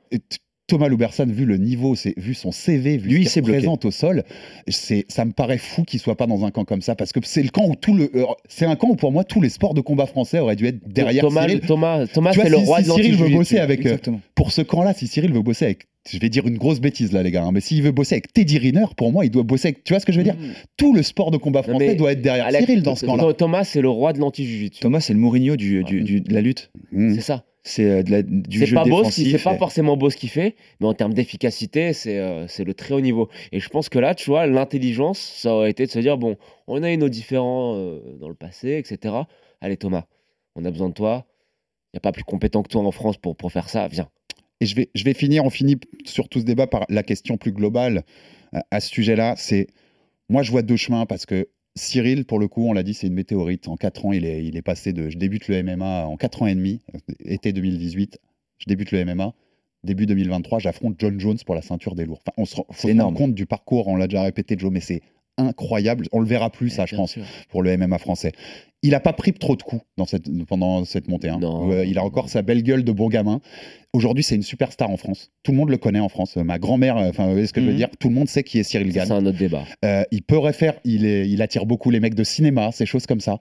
Thomas Loubersan, vu le niveau, c'est- vu son CV, vu Lui, il ce s'est qu'il présente au sol, c'est, ça me paraît fou qu'il soit pas dans un camp comme ça, parce que c'est le camp où tout le, euh, c'est un camp où pour moi tous les sports de combat français auraient dû être derrière Thomas, Cyril. Thomas, Thomas c'est le si- roi si de Cyril veut bosser avec, euh, Exactement. pour ce camp-là, si Cyril veut bosser avec, je vais dire une grosse bêtise là, les gars, hein, mais s'il veut bosser avec Teddy Riner, pour moi, il doit bosser avec, tu vois ce que je veux dire? Mmh. Tout le sport de combat français mais doit être derrière Alex, Cyril dans ce camp-là. Th- Thomas, c'est le roi de l'anti-jiu-jitsu. Thomas, c'est le Mourinho du, du- du- de la lutte. Mmh. C'est ça. C'est euh, du jeu pas défensif. c'est pas forcément beau ce qu'il fait, mais en termes d'efficacité, c'est euh, c'est le très haut niveau. Et je pense que là, tu vois, l'intelligence, ça aurait été de se dire bon, on a eu nos différents euh, dans le passé, etc. Allez, Thomas, on a besoin de toi. Il n'y a pas plus compétent que toi en France pour, pour faire ça. Viens. Et je vais, je vais finir, on finit sur tout ce débat par la question plus globale euh, à ce sujet-là. C'est, moi, je vois deux chemins parce que Cyril, pour le coup, on l'a dit, c'est une météorite. En 4 ans, il est, il est passé de. Je débute le MMA en 4 ans et demi, euh, été 2018. Je débute le MMA. Début 2023, j'affronte John Jones pour la ceinture des lourds. Enfin, on se rend, faut C'est se rendre énorme. compte du parcours, on l'a déjà répété, Joe, mais c'est incroyable. On le verra plus, ça, je pense, sûr. pour le MMA français. Il n'a pas pris trop de coups dans cette, pendant cette montée. hein. Euh, il a encore sa belle gueule de bon gamin. Aujourd'hui, c'est une superstar en France. Tout le monde le connaît en France. Euh, Ma grand-mère, euh, enfin, vous voyez ce que je veux Mhm. dire? Tout le monde sait qui est Cyril Gann. C'est un autre débat. Euh, il peut refaire, il, est, il attire beaucoup les mecs de cinéma, ces choses comme ça.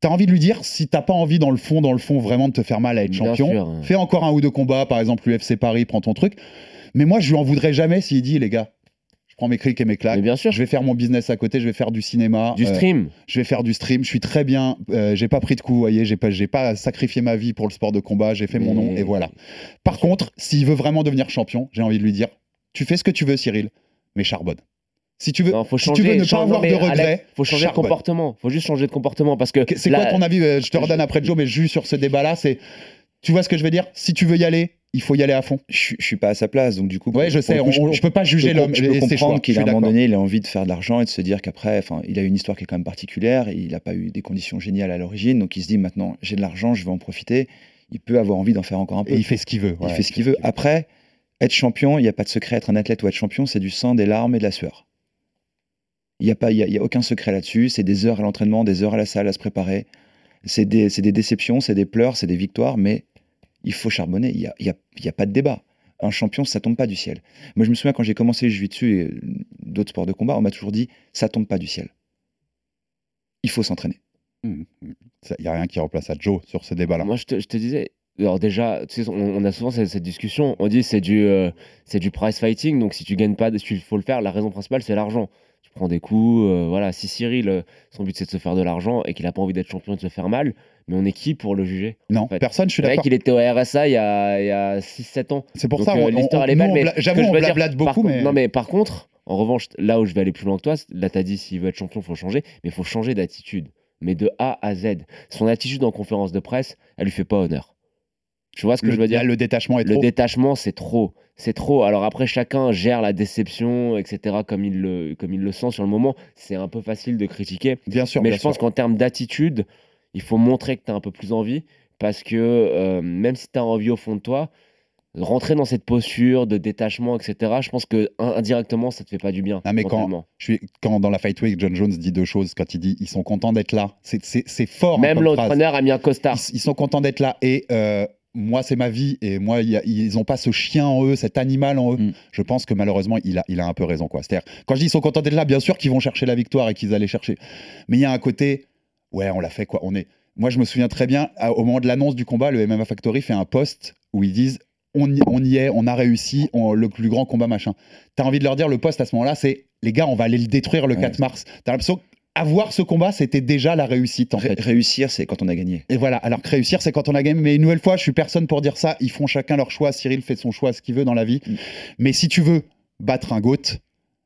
T'as envie de lui dire, si t'as pas envie dans le fond, dans le fond, vraiment de te faire mal à être Bien champion, sûr, hein. fais encore un ou deux combats, par exemple l'UFC Paris, prends ton truc. Mais moi, je lui en voudrais jamais s'il dit, les gars, je prends mes clics et mes claques. Mais bien sûr. Je vais faire mon business à côté, je vais faire du cinéma. Du euh, stream. je vais faire du stream. Je suis très bien. euh, j'ai pas pris de coup, vous voyez. J'ai pas, j'ai pas sacrifié ma vie pour le sport de combat. J'ai fait mon nom et voilà. Par contre, s'il veut vraiment devenir champion, j'ai envie de lui dire tu fais ce que tu veux, Cyril, mais charbonne. Si tu veux, Non, faut si changer. tu veux ne pas avoir de regrets, faut changer charbonne. de comportement. Faut juste changer de comportement parce que. C'est là- quoi ton avis euh, Je te redonne après Joe, mais juste sur ce débat-là, c'est. Tu vois ce que je veux dire? Si tu veux y aller, il faut y aller à fond. Je, je suis pas à sa place, donc du coup. Ouais, je sais, coup, on- je peux pas juger je l'homme Je peux comprendre qu'il je à un moment donné, il a envie de faire de l'argent et de se dire qu'après, enfin, il a une histoire qui est quand même particulière. Il n'a pas eu des conditions géniales à l'origine, donc il se dit maintenant, j'ai de l'argent, je vais en profiter. Il peut avoir envie d'en faire encore un peu. Et il fait ce qu'il veut. Il fait ce qu'il veut. Après, être champion, il n'y a pas de secret. Être un athlète ou être champion, c'est du sang, des larmes et de la sueur. Il n'y a, pas- il y a, il y a aucun secret là-dessus. C'est des heures à l'entraînement, des heures à la salle à se préparer. C'est des, c'est des déceptions, c'est des pleurs, c'est des victoires, mais il faut charbonner. Il n'y a, y a- y a pas de débat. Un champion, ça tombe pas du ciel. Moi, je me souviens quand j'ai commencé le jiu-jitsu et euh, d'autres sports de combat, on m'a toujours dit ça tombe pas du ciel. Il faut s'entraîner. Il n'y a rien qui remplace à Joe sur ce débat-là. Moi, je te, je te disais, alors déjà, tu sais, on, on a souvent cette, cette discussion. On dit c'est du, euh, c'est du price fighting. Donc si tu gagnes pas, il faut le faire. La raison principale, c'est l'argent. Tu prends des coups. euh, voilà. Si Cyril, euh, son but c'est de se faire de l'argent et qu'il a pas envie d'être champion et de se faire mal, mais on est qui pour le juger Non, en fait? personne, je suis Le mec, d'accord. il était au RSA il y a, il y a 6-7 ans. C'est pour Donc, ça, euh, l'histoire elle est que j'avoue, je on blablate beaucoup, mais- Non, mais par contre, en revanche, là où je vais aller plus loin que toi, là, tu as dit s'il veut être champion, il faut changer. Mais il faut changer d'attitude. Mais de A à Z. Son attitude en conférence de presse, elle lui fait pas honneur. Tu vois ce que Le- je veux dire? le détachement est Le trop. détachement, c'est trop. C'est trop. Alors après, chacun gère la déception, etc., comme il le, comme il le sent sur le moment. C'est un peu facile de critiquer. Bien sûr, Mais bien je pense qu'en termes d'attitude, il faut montrer que tu as un peu plus envie. Parce que euh, même si tu as envie au fond de toi, rentrer dans cette posture de détachement, etc., je pense que in- indirectement, ça te fait pas du bien. Ah, mais quand, je suis, quand dans la Fight Week, John Jones dit deux choses. Quand il dit ils sont contents d'être là, c'est- fort. hein, Même phrase. l'entraîneur a mis un costard. Ils, ils sont contents d'être là. Et euh, moi, c'est ma vie. Et moi, il y a- ils n'ont pas ce chien en eux, cet animal en eux. Mm. Je pense que malheureusement, il a, il a un peu raison. quoi. C'est-à-dire, quand je dis ils sont contents d'être là, bien sûr qu'ils vont chercher la victoire et qu'ils allaient chercher. Mais il y a un côté, ouais, on l'a fait quoi. On est. Moi, je me souviens très bien, à- au moment de l'annonce du combat, le MMA Factory fait un post où ils disent on y, on y est, on a réussi, on- le plus grand combat machin. T'as envie de leur dire, le poste à ce moment-là, c'est les gars, on va aller le détruire le Ouais. 4 mars. T'as l'impression qu'avoir ce combat, c'était déjà la réussite en Ré- fait. réussir, c'est quand on a gagné. Et voilà, alors que réussir, c'est quand on a gagné. Mais une nouvelle fois, je suis personne pour dire ça. Ils font chacun leur choix. Cyril fait son choix, ce qu'il veut dans la vie. Mm. Mais si tu veux battre un GOAT,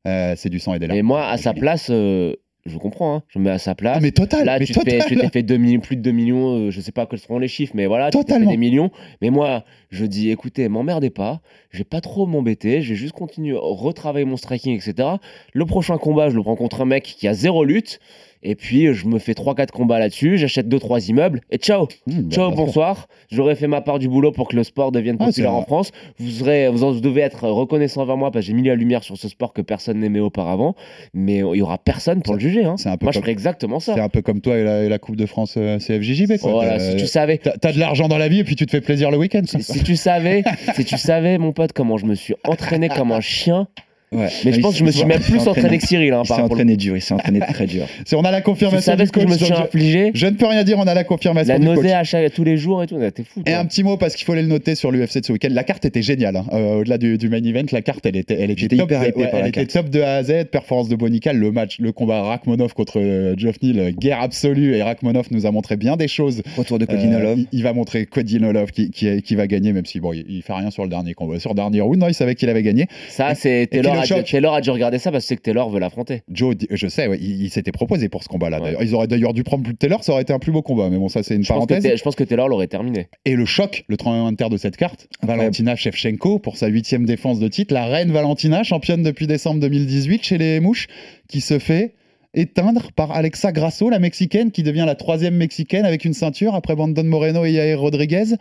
euh, c'est du sang et des larmes. Et moi, à sa place, euh, je comprends, hein, je me mets à sa place. Ah, mais total, Là, mais tu te fais- total. tu t'es fait 2 millions, plus de 2 millions, euh, je sais pas quels seront les chiffres, mais voilà, tu t'es fait Totalement. des millions. Mais moi, je dis, écoutez, m'emmerdez pas, je vais pas trop m'embêter, je vais juste continuer à retravailler mon striking, etc. Le prochain combat, je le prends contre un mec qui a zéro lutte, et puis je me fais 3-4 combats là-dessus, j'achète 2-3 immeubles, et ciao Mmh, bah, Ciao, sûr. bonsoir. J'aurais fait ma part du boulot pour que le sport devienne Ah, populaire en. France. Vous, serez, vous, en- vous devez être reconnaissant envers moi parce que j'ai mis la lumière sur ce sport que personne n'aimait auparavant. Mais il y aura personne pour le juger. hein. Un peu Moi, je ferais exactement ça. C'est un peu comme toi et la, et la Coupe de France euh, CFJJB. Quoi. Voilà, si tu savais. T'as t'as de l'argent dans la vie et puis tu te fais plaisir le week-end. Si, si tu savais, si tu savais, mon pote, comment je me suis entraîné comme un chien. Ouais. Mais je pense que je me suis même plus entraîné que Cyril. Hein, Il s'est entraîné dur, il s'est entraîné très dur. Si on a la Tu confirmation savais du ce que je me suis infligé? je ne peux rien dire, on a la confirmation La du coach. nausée à chaque, tous les jours et tout. T'es fou. Et un petit mot parce qu'il faut aller le noter sur l'UFC de ce week-end. La carte était géniale. hein. Euh, Au-delà du, du main event, la carte, elle était, elle était top. hyper par elle était top de A à Z. Performance de Bonical, le match, le combat Rachmanov contre euh, Geoff Neal, euh, guerre absolue. Et Rachmanov nous a montré bien des choses. Retour de Euh, Kodinolov. il, il va montrer Kodinolov qui, qui, qui va gagner, même si bon, il, il fait rien sur le dernier combat, sur le dernier round. Non, il savait qu'il avait gagné. Ça, le a, choc. Taylor a dû regarder ça parce que c'est que Taylor veut l'affronter. Joe, je sais, ouais, il, il s'était proposé pour ce combat-là. Ouais. Ils auraient d'ailleurs dû prendre plus de Taylor, ça aurait été un plus beau combat. Mais bon, ça, c'est une Je parenthèse. Je pense que Taylor l'aurait terminé. Et le choc, le 31 inter de cette carte. Valentina Shevchenko pour sa huitième défense de titre, la reine Valentina, championne depuis décembre 2018 chez les mouches, qui se fait éteindre par Alexa Grasso, la mexicaine, qui devient la troisième mexicaine avec une ceinture après Brandon Moreno et Yair Rodriguez.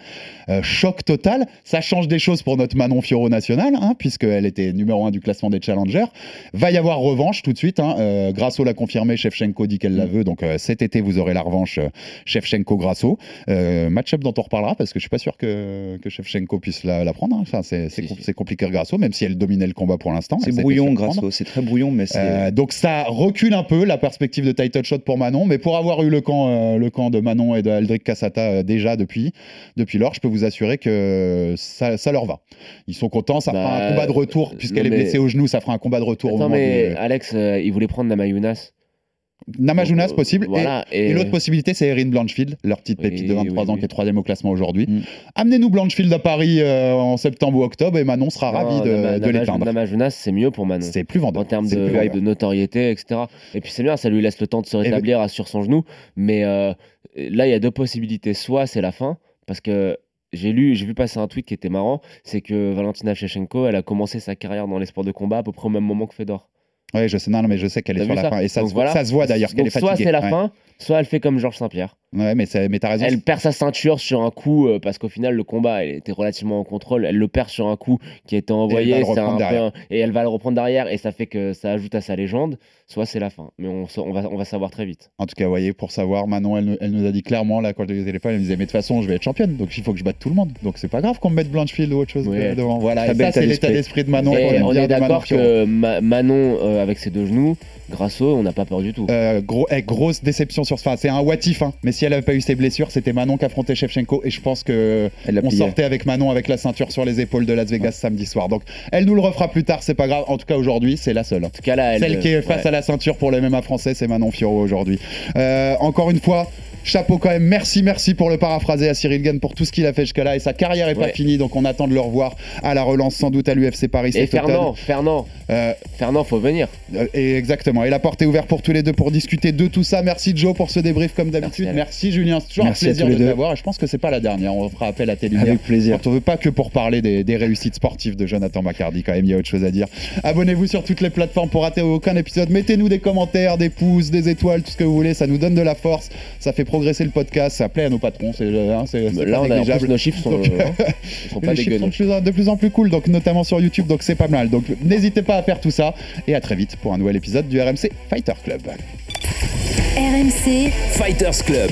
Euh, choc total. Ça change des choses pour notre Manon Fioro nationale, hein, puisqu'elle était numéro un du classement des challengers. Va y avoir revanche tout de suite. Hein. Euh, Grasso l'a confirmé, Shevchenko dit qu'elle la veut. Donc euh, cet été, vous aurez la revanche Shevchenko-Grasso. Match-up dont on reparlera parce que je suis pas sûr que, que Shevchenko puisse la, la prendre. hein. Enfin, c'est Si, si. compliqué Grasso, même si elle dominait le combat pour l'instant. C'est brouillon. Grasso. C'est très brouillon, mais c'est. Donc ça recule un peu. Peu la perspective de title shot pour Manon, mais pour avoir eu le camp, euh, le camp de Manon et de Aldric Cassata euh, déjà depuis, depuis lors, je peux vous assurer que ça, ça leur va. Ils sont contents, ça Bah, fera un combat de retour, puisqu'elle est blessée au genou, ça fera un combat de retour Attends, mais du- Alex, euh, il voulait prendre Namayunas. Namajunas Euh, possible. Et- voilà, et et- l'autre possibilité, c'est Erin Blanchfield, leur petite pépite de Oui, 23 oui, ans oui. qui est troisième au classement aujourd'hui. Mm. Amenez-nous Blanchfield à Paris euh, en septembre ou octobre et Manon sera ravi Non, de, Nama- de Nama- l'éteindre. Namajunas, c'est mieux pour Manon. C'est plus vendeur. en termes plus de notoriété, etc. Et puis c'est bien, ça lui laisse le temps de se rétablir sur son genou. Mais euh, là, il y a deux possibilités. Soit c'est la fin, parce que j'ai lu, j'ai vu passer un tweet qui était marrant, c'est que Valentina Shevchenko, elle a commencé sa carrière dans les sports de combat à peu près au même moment que Fedor. Ouais, je sais, non, non, mais je sais qu'elle est T'as sur vu la ça fin. Et ça, Donc se, voilà. ça se voit d'ailleurs qu'elle Donc est fatiguée. soit c'est la Ouais. fin, soit elle fait comme Georges Saint-Pierre. Ouais, mais, mais t'as raison. Elle perd sa ceinture sur un coup euh, parce qu'au final le combat elle était relativement en contrôle. Elle le perd sur un coup qui a été envoyé, un un- et elle va le reprendre derrière et ça fait que ça ajoute à sa légende. Soit c'est la fin, mais on, va on va savoir très vite. En tout cas, vous voyez, pour savoir, Manon, elle, nous- elle nous a dit clairement, là, quand je l'ai eu au téléphone, elle me disait, mais de toute façon, je vais être championne, donc il faut que je batte tout le monde. Donc c'est pas grave qu'on me mette Blanchfield ou autre chose Ouais. devant. Voilà, et ça, c'est état l'état d'esprit. de Manon. Et on est de d'accord que Ma- Manon euh, avec ses deux genoux, Grasso, on n'a pas peur du tout. Euh, gros, eh, grosse déception sur ce. Enfin, c'est un what if, hein. mais si elle avait pas eu ses blessures, c'était Manon qui affrontait Shevchenko. Et je pense que Elle on sortait avec Manon avec la ceinture sur les épaules de Las Vegas samedi soir. Donc elle nous le refera plus tard, c'est pas grave. En tout cas, aujourd'hui, c'est la seule. En tout cas là, elle, Celle qui est face ouais. à la ceinture pour le MMA français, c'est Manon Fiorot aujourd'hui. Euh, encore une fois. Chapeau quand même, merci, merci pour le paraphraser à Cyril Gann pour tout ce qu'il a fait jusqu'à là et sa carrière est pas finie donc on attend de le revoir à la relance sans doute à l'UFC Paris. Et. Fernand, Fernand, Euh, Fernand, faut venir. euh, Et exactement. Et la porte est ouverte pour tous les deux pour discuter de tout ça. Merci Joe pour ce débrief comme d'habitude. Merci. Julien. C'est toujours Merci un plaisir de t'avoir. Et je pense que c'est pas la dernière. On fera appel à tes lumières. Avec plaisir. On ne veut pas que pour parler des, des réussites sportives de Jonathan Macardy. Quand même, il y a autre chose à dire. Abonnez-vous sur toutes les plateformes pour rater aucun épisode. Mettez-nous des commentaires, des pouces, des étoiles, tout ce que vous voulez. Ça nous donne de la force. Ça fait progresser le podcast. Ça plaît à nos patrons. C'est hein, c'est- c'est Là, pas on a en négligeable. plus, nos chiffres sont, Donc, hein, ils sont pas les chiffres sont de plus, en, de plus en plus cool, donc notamment sur YouTube, donc c'est pas mal. Donc n'hésitez pas à faire tout ça et à très vite pour un nouvel épisode du RMC Fighter Club. RMC, Fighters Club.